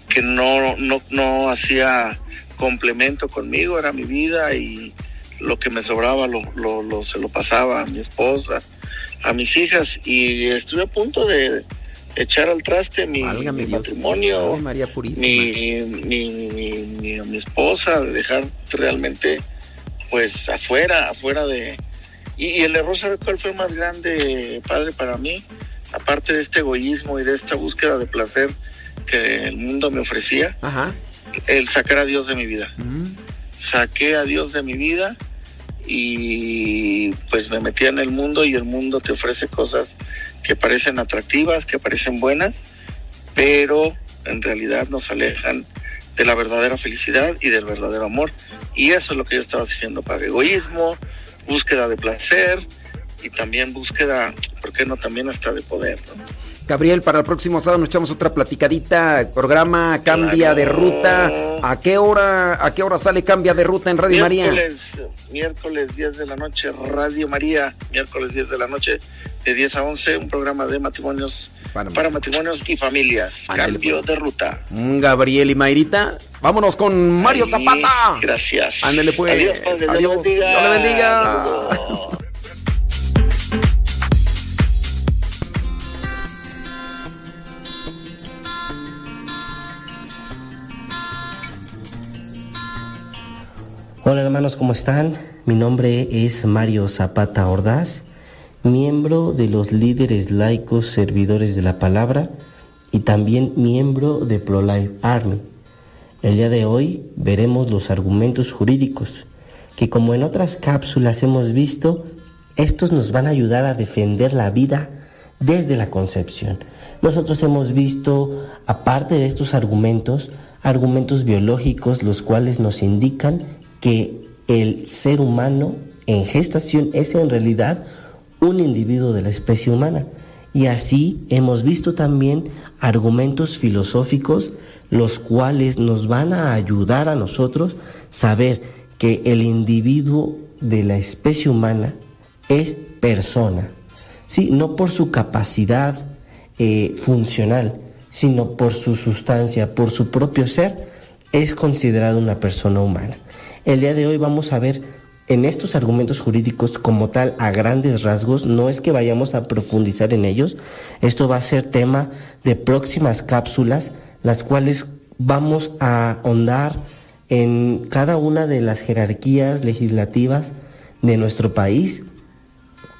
[SPEAKER 23] que no, no, no hacía complemento conmigo, era mi vida y lo que me sobraba lo, lo, lo- se lo pasaba a mi esposa, a mis hijas. Y estuve a punto de echar al traste mi, matrimonio,
[SPEAKER 10] María
[SPEAKER 23] mi, mi, mi- mi esposa, de dejar realmente pues afuera, afuera de... Y, y el error, ¿sabe cuál fue más grande, padre, para mí? Aparte de este egoísmo y de esta búsqueda de placer que el mundo me ofrecía,
[SPEAKER 10] Ajá.
[SPEAKER 23] el sacar a Dios de mi vida. Saqué a Dios de mi vida y pues me metí en el mundo y el mundo te ofrece cosas que parecen atractivas, que parecen buenas, pero en realidad nos alejan de la verdadera felicidad y del verdadero amor. Y eso es lo que yo estaba haciendo, padre. Egoísmo, búsqueda de placer y también búsqueda, ¿por qué no? También hasta de poder.
[SPEAKER 10] Gabriel, para el próximo sábado nos echamos otra platicadita. Programa Cambia de Ruta. ¿A qué hora a qué hora sale Cambia de Ruta en Radio María?
[SPEAKER 23] miércoles, Miércoles 10 de la noche, Radio María. Miércoles 10 de la noche, de 10 a 11, un programa de matrimonios para, matrimonios y familias. Cambio
[SPEAKER 10] pues.
[SPEAKER 23] de ruta.
[SPEAKER 10] Mm, Gabriel y Mayrita. Vámonos con Mario
[SPEAKER 23] Ahí,
[SPEAKER 10] Zapata.
[SPEAKER 23] Gracias.
[SPEAKER 10] Ándale pues.
[SPEAKER 23] Adiós, padre. Dios le bendiga.
[SPEAKER 10] Dios le bendiga.
[SPEAKER 24] Hola hermanos, ¿cómo están? Mi nombre es Mario Zapata Ordaz, miembro de los líderes laicos servidores de la palabra y también miembro de ProLife Army. El día de hoy veremos los argumentos jurídicos que como en otras cápsulas hemos visto, estos nos van a ayudar a defender la vida desde la concepción. Nosotros hemos visto, aparte de estos argumentos, argumentos biológicos los cuales nos indican que el ser humano en gestación es en realidad un individuo de la especie humana. Y así hemos visto también argumentos filosóficos los cuales nos van a ayudar a nosotros saber que el individuo de la especie humana es persona, ¿sí? no por su capacidad eh, funcional, sino por su sustancia, por su propio ser, es considerado una persona humana. El día de hoy vamos a ver en estos argumentos jurídicos como tal a grandes rasgos, no es que vayamos a profundizar en ellos, esto va a ser tema de próximas cápsulas, las cuales vamos a ahondar en cada una de las jerarquías legislativas de nuestro país,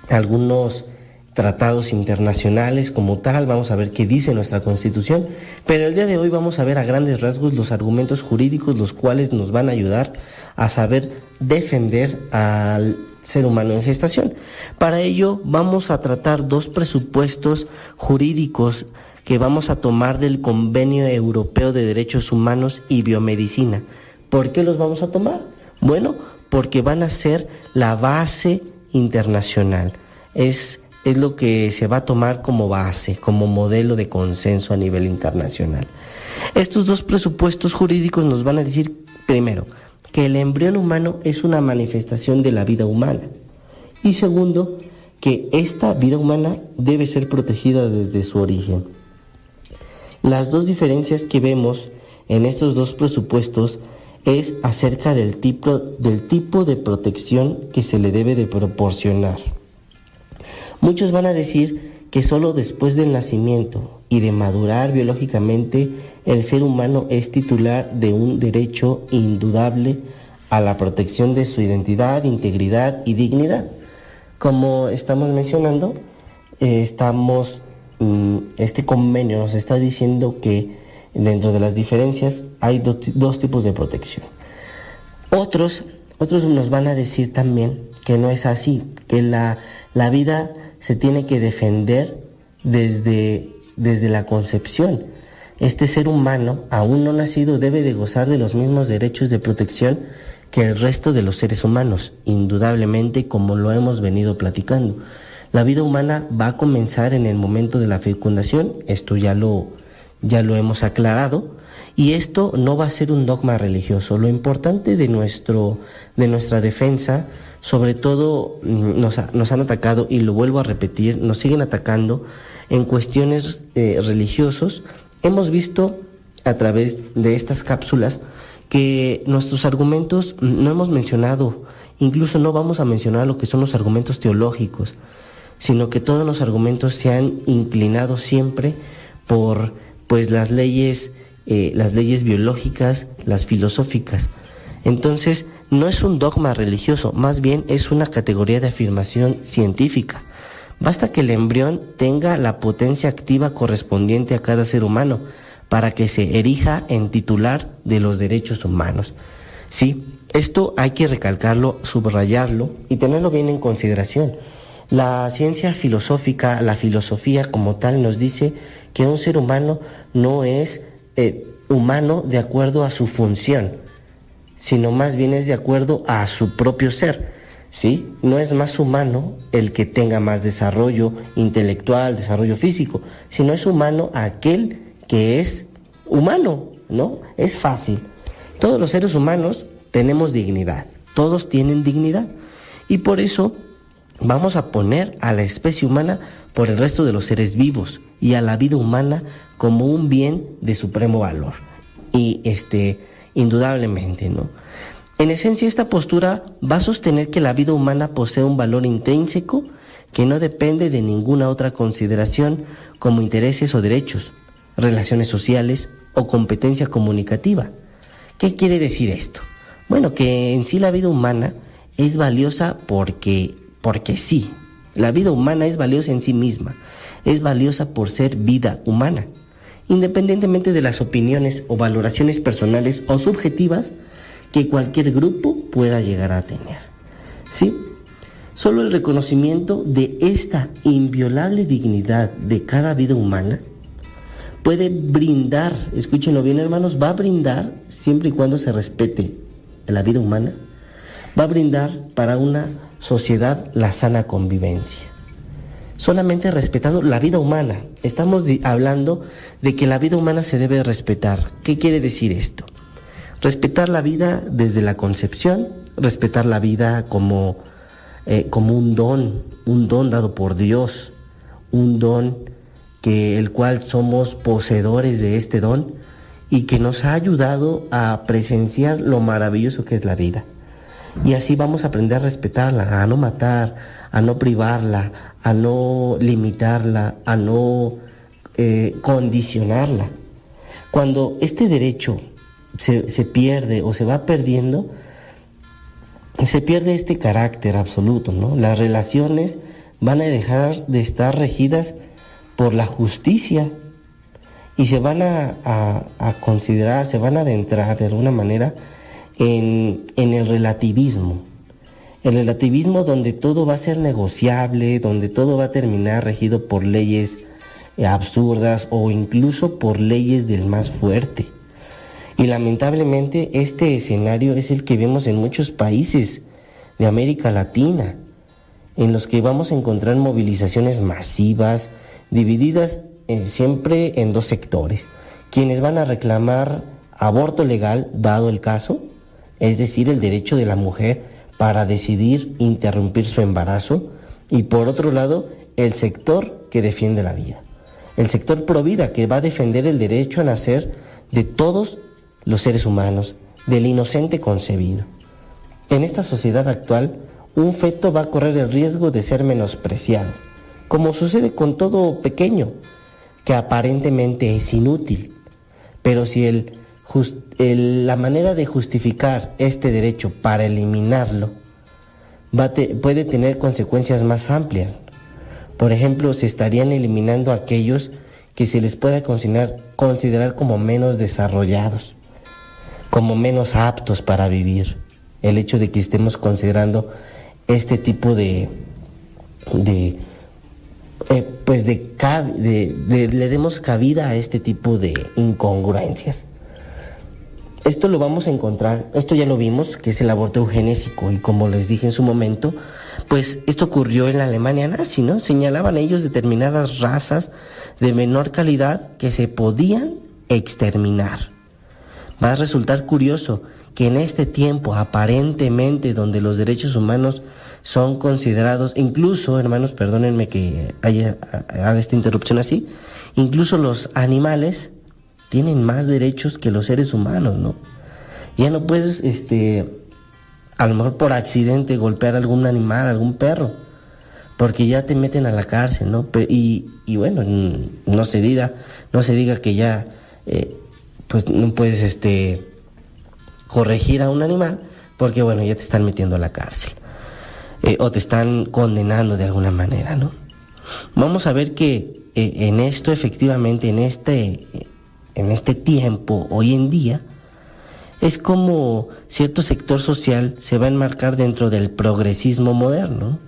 [SPEAKER 24] algunos tratados internacionales como tal, vamos a ver qué dice nuestra constitución, pero el día de hoy vamos a ver a grandes rasgos los argumentos jurídicos los cuales nos van a ayudar a saber defender al ser humano en gestación. Para ello vamos a tratar dos presupuestos jurídicos que vamos a tomar del Convenio Europeo de Derechos Humanos y Biomedicina. ¿Por qué los vamos a tomar? Bueno, porque van a ser la base internacional. Es, es lo que se va a tomar como base, como modelo de consenso a nivel internacional. Estos dos presupuestos jurídicos nos van a decir, primero, que el embrión humano es una manifestación de la vida humana. Y segundo, que esta vida humana debe ser protegida desde su origen. Las dos diferencias que vemos en estos dos presupuestos es acerca del tipo, del tipo de protección que se le debe de proporcionar. Muchos van a decir que solo después del nacimiento y de madurar biológicamente el ser humano es titular de un derecho indudable a la protección de su identidad, integridad y dignidad. Como estamos mencionando, eh, estamos, mm, este convenio nos está diciendo que dentro de las diferencias hay do- dos tipos de protección. Otros, otros nos van a decir también que no es así, que la, la vida se tiene que defender desde, desde la concepción. Este ser humano, aún no nacido, debe de gozar de los mismos derechos de protección que el resto de los seres humanos, indudablemente como lo hemos venido platicando. La vida humana va a comenzar en el momento de la fecundación, esto ya lo, ya lo hemos aclarado, y esto no va a ser un dogma religioso. Lo importante de, nuestro, de nuestra defensa, sobre todo mm, nos, nos han atacado, y lo vuelvo a repetir, nos siguen atacando en cuestiones eh. Hemos visto a través de estas cápsulas que nuestros argumentos no hemos mencionado, incluso no vamos a mencionar lo que son los argumentos teológicos, sino que todos los argumentos se han inclinado siempre por pues las leyes, eh, las leyes biológicas, las filosóficas. Entonces, no es un dogma religioso, más bien es una categoría de afirmación científica. Basta que el embrión tenga la potencia activa correspondiente a cada ser humano para que se erija en titular de los derechos humanos. Sí, esto hay que recalcarlo, subrayarlo y tenerlo bien en consideración. La ciencia filosófica, la filosofía como tal nos dice que un ser humano no es eh, humano de acuerdo a su función, sino más bien es de acuerdo a su propio ser. ¿Sí? No es más humano el que tenga más desarrollo intelectual, desarrollo físico, sino es humano aquel que es humano, ¿no? Es fácil. Todos los seres humanos tenemos dignidad, todos tienen dignidad. Y por eso vamos a poner a la especie humana por el resto de los seres vivos y a la vida humana como un bien de supremo valor. Y este, indudablemente, ¿no? En esencia, esta postura va a sostener que la vida humana posee un valor intrínseco que no depende de ninguna otra consideración como intereses o derechos, relaciones sociales o competencia comunicativa. ¿Qué quiere decir esto? Bueno, que en sí la vida humana es valiosa porque, porque sí. La vida humana es valiosa en sí misma. Es valiosa por ser vida humana. Independientemente de las opiniones o valoraciones personales o subjetivas que cualquier grupo pueda llegar a tener. ¿Sí? Solo el reconocimiento de esta inviolable dignidad de cada vida humana puede brindar, escúchenlo bien hermanos, va a brindar, siempre y cuando se respete la vida humana, va a brindar para una sociedad la sana convivencia. Solamente respetando la vida humana. Estamos hablando de que la vida humana se debe respetar. ¿Qué quiere decir esto? Respetar la vida desde la concepción, respetar la vida como, eh, como un don, un don dado por Dios, un don que el cual somos poseedores de este don y que nos ha ayudado a presenciar lo maravilloso que es la vida. Y así vamos a aprender a respetarla, a no matar, a no privarla, a no limitarla, a no eh, condicionarla. Cuando este derecho se, se pierde o se va perdiendo, se pierde este carácter absoluto, ¿no? Las relaciones van a dejar de estar regidas por la justicia y se van a, a- a considerar, se van a adentrar de alguna manera en, en el relativismo. El relativismo donde todo va a ser negociable, donde todo va a terminar regido por leyes eh, absurdas o incluso por leyes del más fuerte. Y lamentablemente este escenario es el que vemos en muchos países de América Latina, en los que vamos a encontrar movilizaciones masivas, divididas eh, siempre en dos sectores, quienes van a reclamar aborto legal, dado el caso, es decir, el derecho de la mujer para decidir interrumpir su embarazo, y por otro lado, el sector que defiende la vida. El sector provida que va a defender el derecho a nacer de todos los seres humanos, del inocente concebido. En esta sociedad actual, un feto va a correr el riesgo de ser menospreciado, como sucede con todo pequeño, que aparentemente es inútil. Pero si el, la manera de justificar este derecho para eliminarlo puede tener consecuencias más amplias. Por ejemplo, se estarían eliminando aquellos que se les pueda considerar como menos desarrollados, como menos aptos para vivir. El hecho de que estemos considerando este tipo de, de eh, pues de, le demos cabida a este tipo de incongruencias. Esto lo vamos a encontrar, esto ya lo vimos, que es el aborto eugenésico y como les dije en su momento, pues esto ocurrió en la Alemania nazi, ¿no? Señalaban ellos determinadas razas de menor calidad que se podían exterminar. Va a resultar curioso que en este tiempo aparentemente donde los derechos humanos son considerados, incluso, hermanos, perdónenme que haya, haga esta interrupción así, incluso los animales tienen más derechos que los seres humanos, ¿no? Ya no puedes, este, a lo mejor por accidente golpear a algún animal, algún perro, porque ya te meten a la cárcel, ¿no? Y, y bueno, no se diga, no se diga que ya, eh, pues no puedes, este, corregir a un animal, porque bueno, ya te están metiendo a la cárcel. Eh, o te están condenando de alguna manera, ¿no? Vamos a ver que eh, en esto efectivamente, en este, en este tiempo, hoy en día, es como cierto sector social se va a enmarcar dentro del progresismo moderno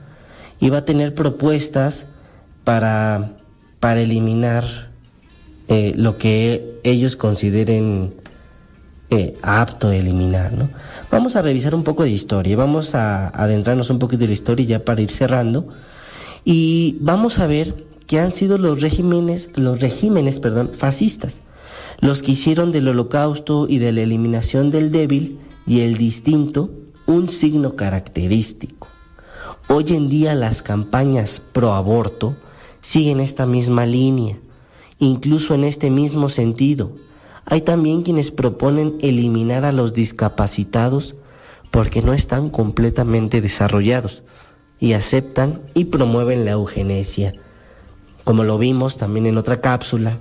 [SPEAKER 24] y va a tener propuestas para, para eliminar eh, lo que ellos consideren eh, apto eliminar, ¿no? Vamos a revisar un poco de historia, vamos a adentrarnos un poquito de la historia ya para ir cerrando y vamos a ver que han sido los regímenes, los regímenes, perdón, fascistas, los que hicieron del holocausto y de la eliminación del débil y el distinto un signo característico. Hoy en día las campañas pro aborto siguen esta misma línea, incluso en este mismo sentido hay también quienes proponen eliminar a los discapacitados porque no están completamente desarrollados y aceptan y promueven la eugenesia. Como lo vimos también en otra cápsula,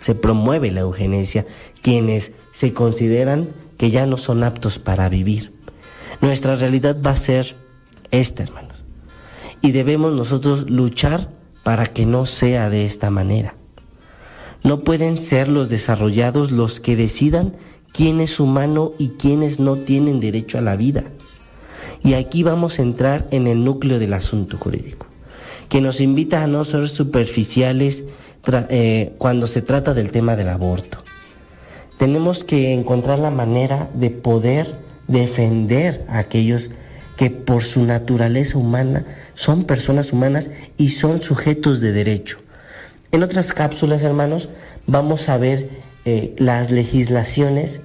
[SPEAKER 24] se promueve la eugenesia, quienes se consideran que ya no son aptos para vivir. Nuestra realidad va a ser esta, hermanos. Y debemos nosotros luchar para que no sea de esta manera. No pueden ser los desarrollados los que decidan quién es humano y quiénes no tienen derecho a la vida. Y aquí vamos a entrar en el núcleo del asunto jurídico, que nos invita a no ser superficiales eh, cuando se trata del tema del aborto. Tenemos que encontrar la manera de poder defender a aquellos que por su naturaleza humana son personas humanas y son sujetos de derecho. En otras cápsulas, hermanos, vamos a ver eh, las legislaciones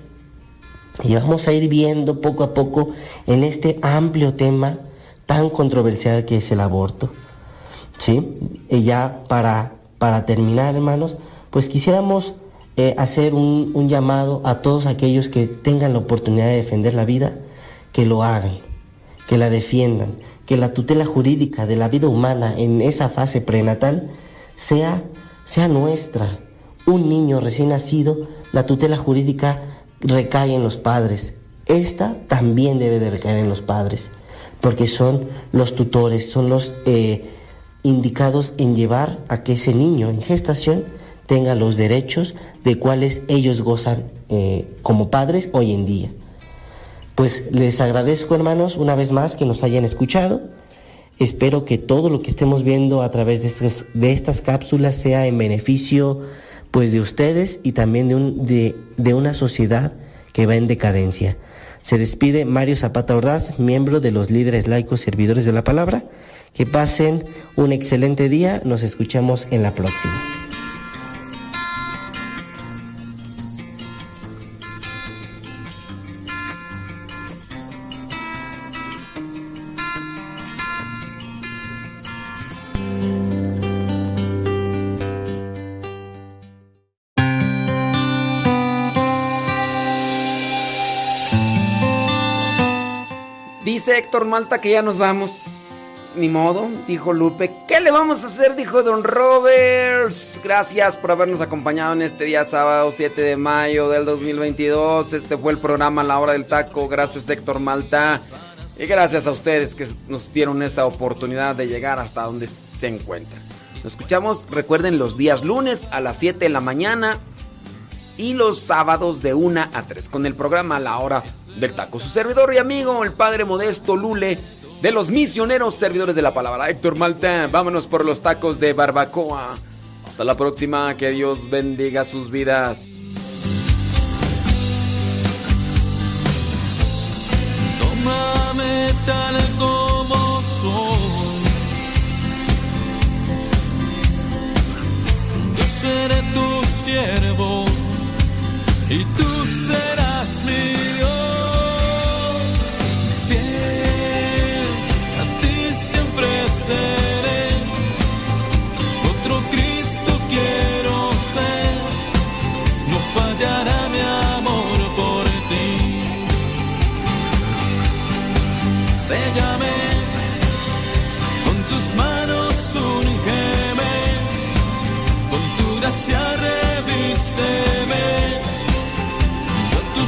[SPEAKER 24] y vamos a ir viendo poco a poco en este amplio tema tan controversial que es el aborto. ¿Sí? Y ya para, para terminar, hermanos, pues quisiéramos eh, hacer un, un llamado a todos aquellos que tengan la oportunidad de defender la vida, que lo hagan, que la defiendan, que la tutela jurídica de la vida humana en esa fase prenatal sea, sea nuestra. Un niño recién nacido, la tutela jurídica recae en los padres. Esta también debe de recaer en los padres, porque son los tutores, son los eh, indicados en llevar a que ese niño en gestación tenga los derechos de cuales ellos gozan eh, como padres hoy en día. Pues les agradezco hermanos una vez más que nos hayan escuchado. Espero que todo lo que estemos viendo a través de estas, de estas cápsulas sea en beneficio pues de ustedes y también de, un, de, de una sociedad que va en decadencia. Se despide Mario Zapata Ordaz, miembro de los líderes laicos servidores de la palabra. Que pasen un excelente día. Nos escuchamos en la próxima.
[SPEAKER 5] Héctor Malta que ya nos vamos. Ni modo, dijo Lupe. ¿Qué le vamos a hacer? Dijo Don Roberts. Gracias por habernos acompañado en este día sábado 7 de mayo del 2022. Este fue el programa La Hora del Taco. Gracias Héctor Malta. Y gracias a ustedes que nos dieron esa oportunidad de llegar hasta donde se encuentran. Nos escuchamos, recuerden, los días lunes a las 7 de la mañana y los sábados de 1 a 3 con el programa La Hora del Taco. Su servidor y amigo, el Padre Modesto Lule, de los misioneros servidores de la palabra. Héctor Malta, vámonos por los tacos de barbacoa. Hasta la próxima, que Dios bendiga sus vidas.
[SPEAKER 3] Tómame tal como soy. Yo seré tu siervo y tú serás mi. Bella me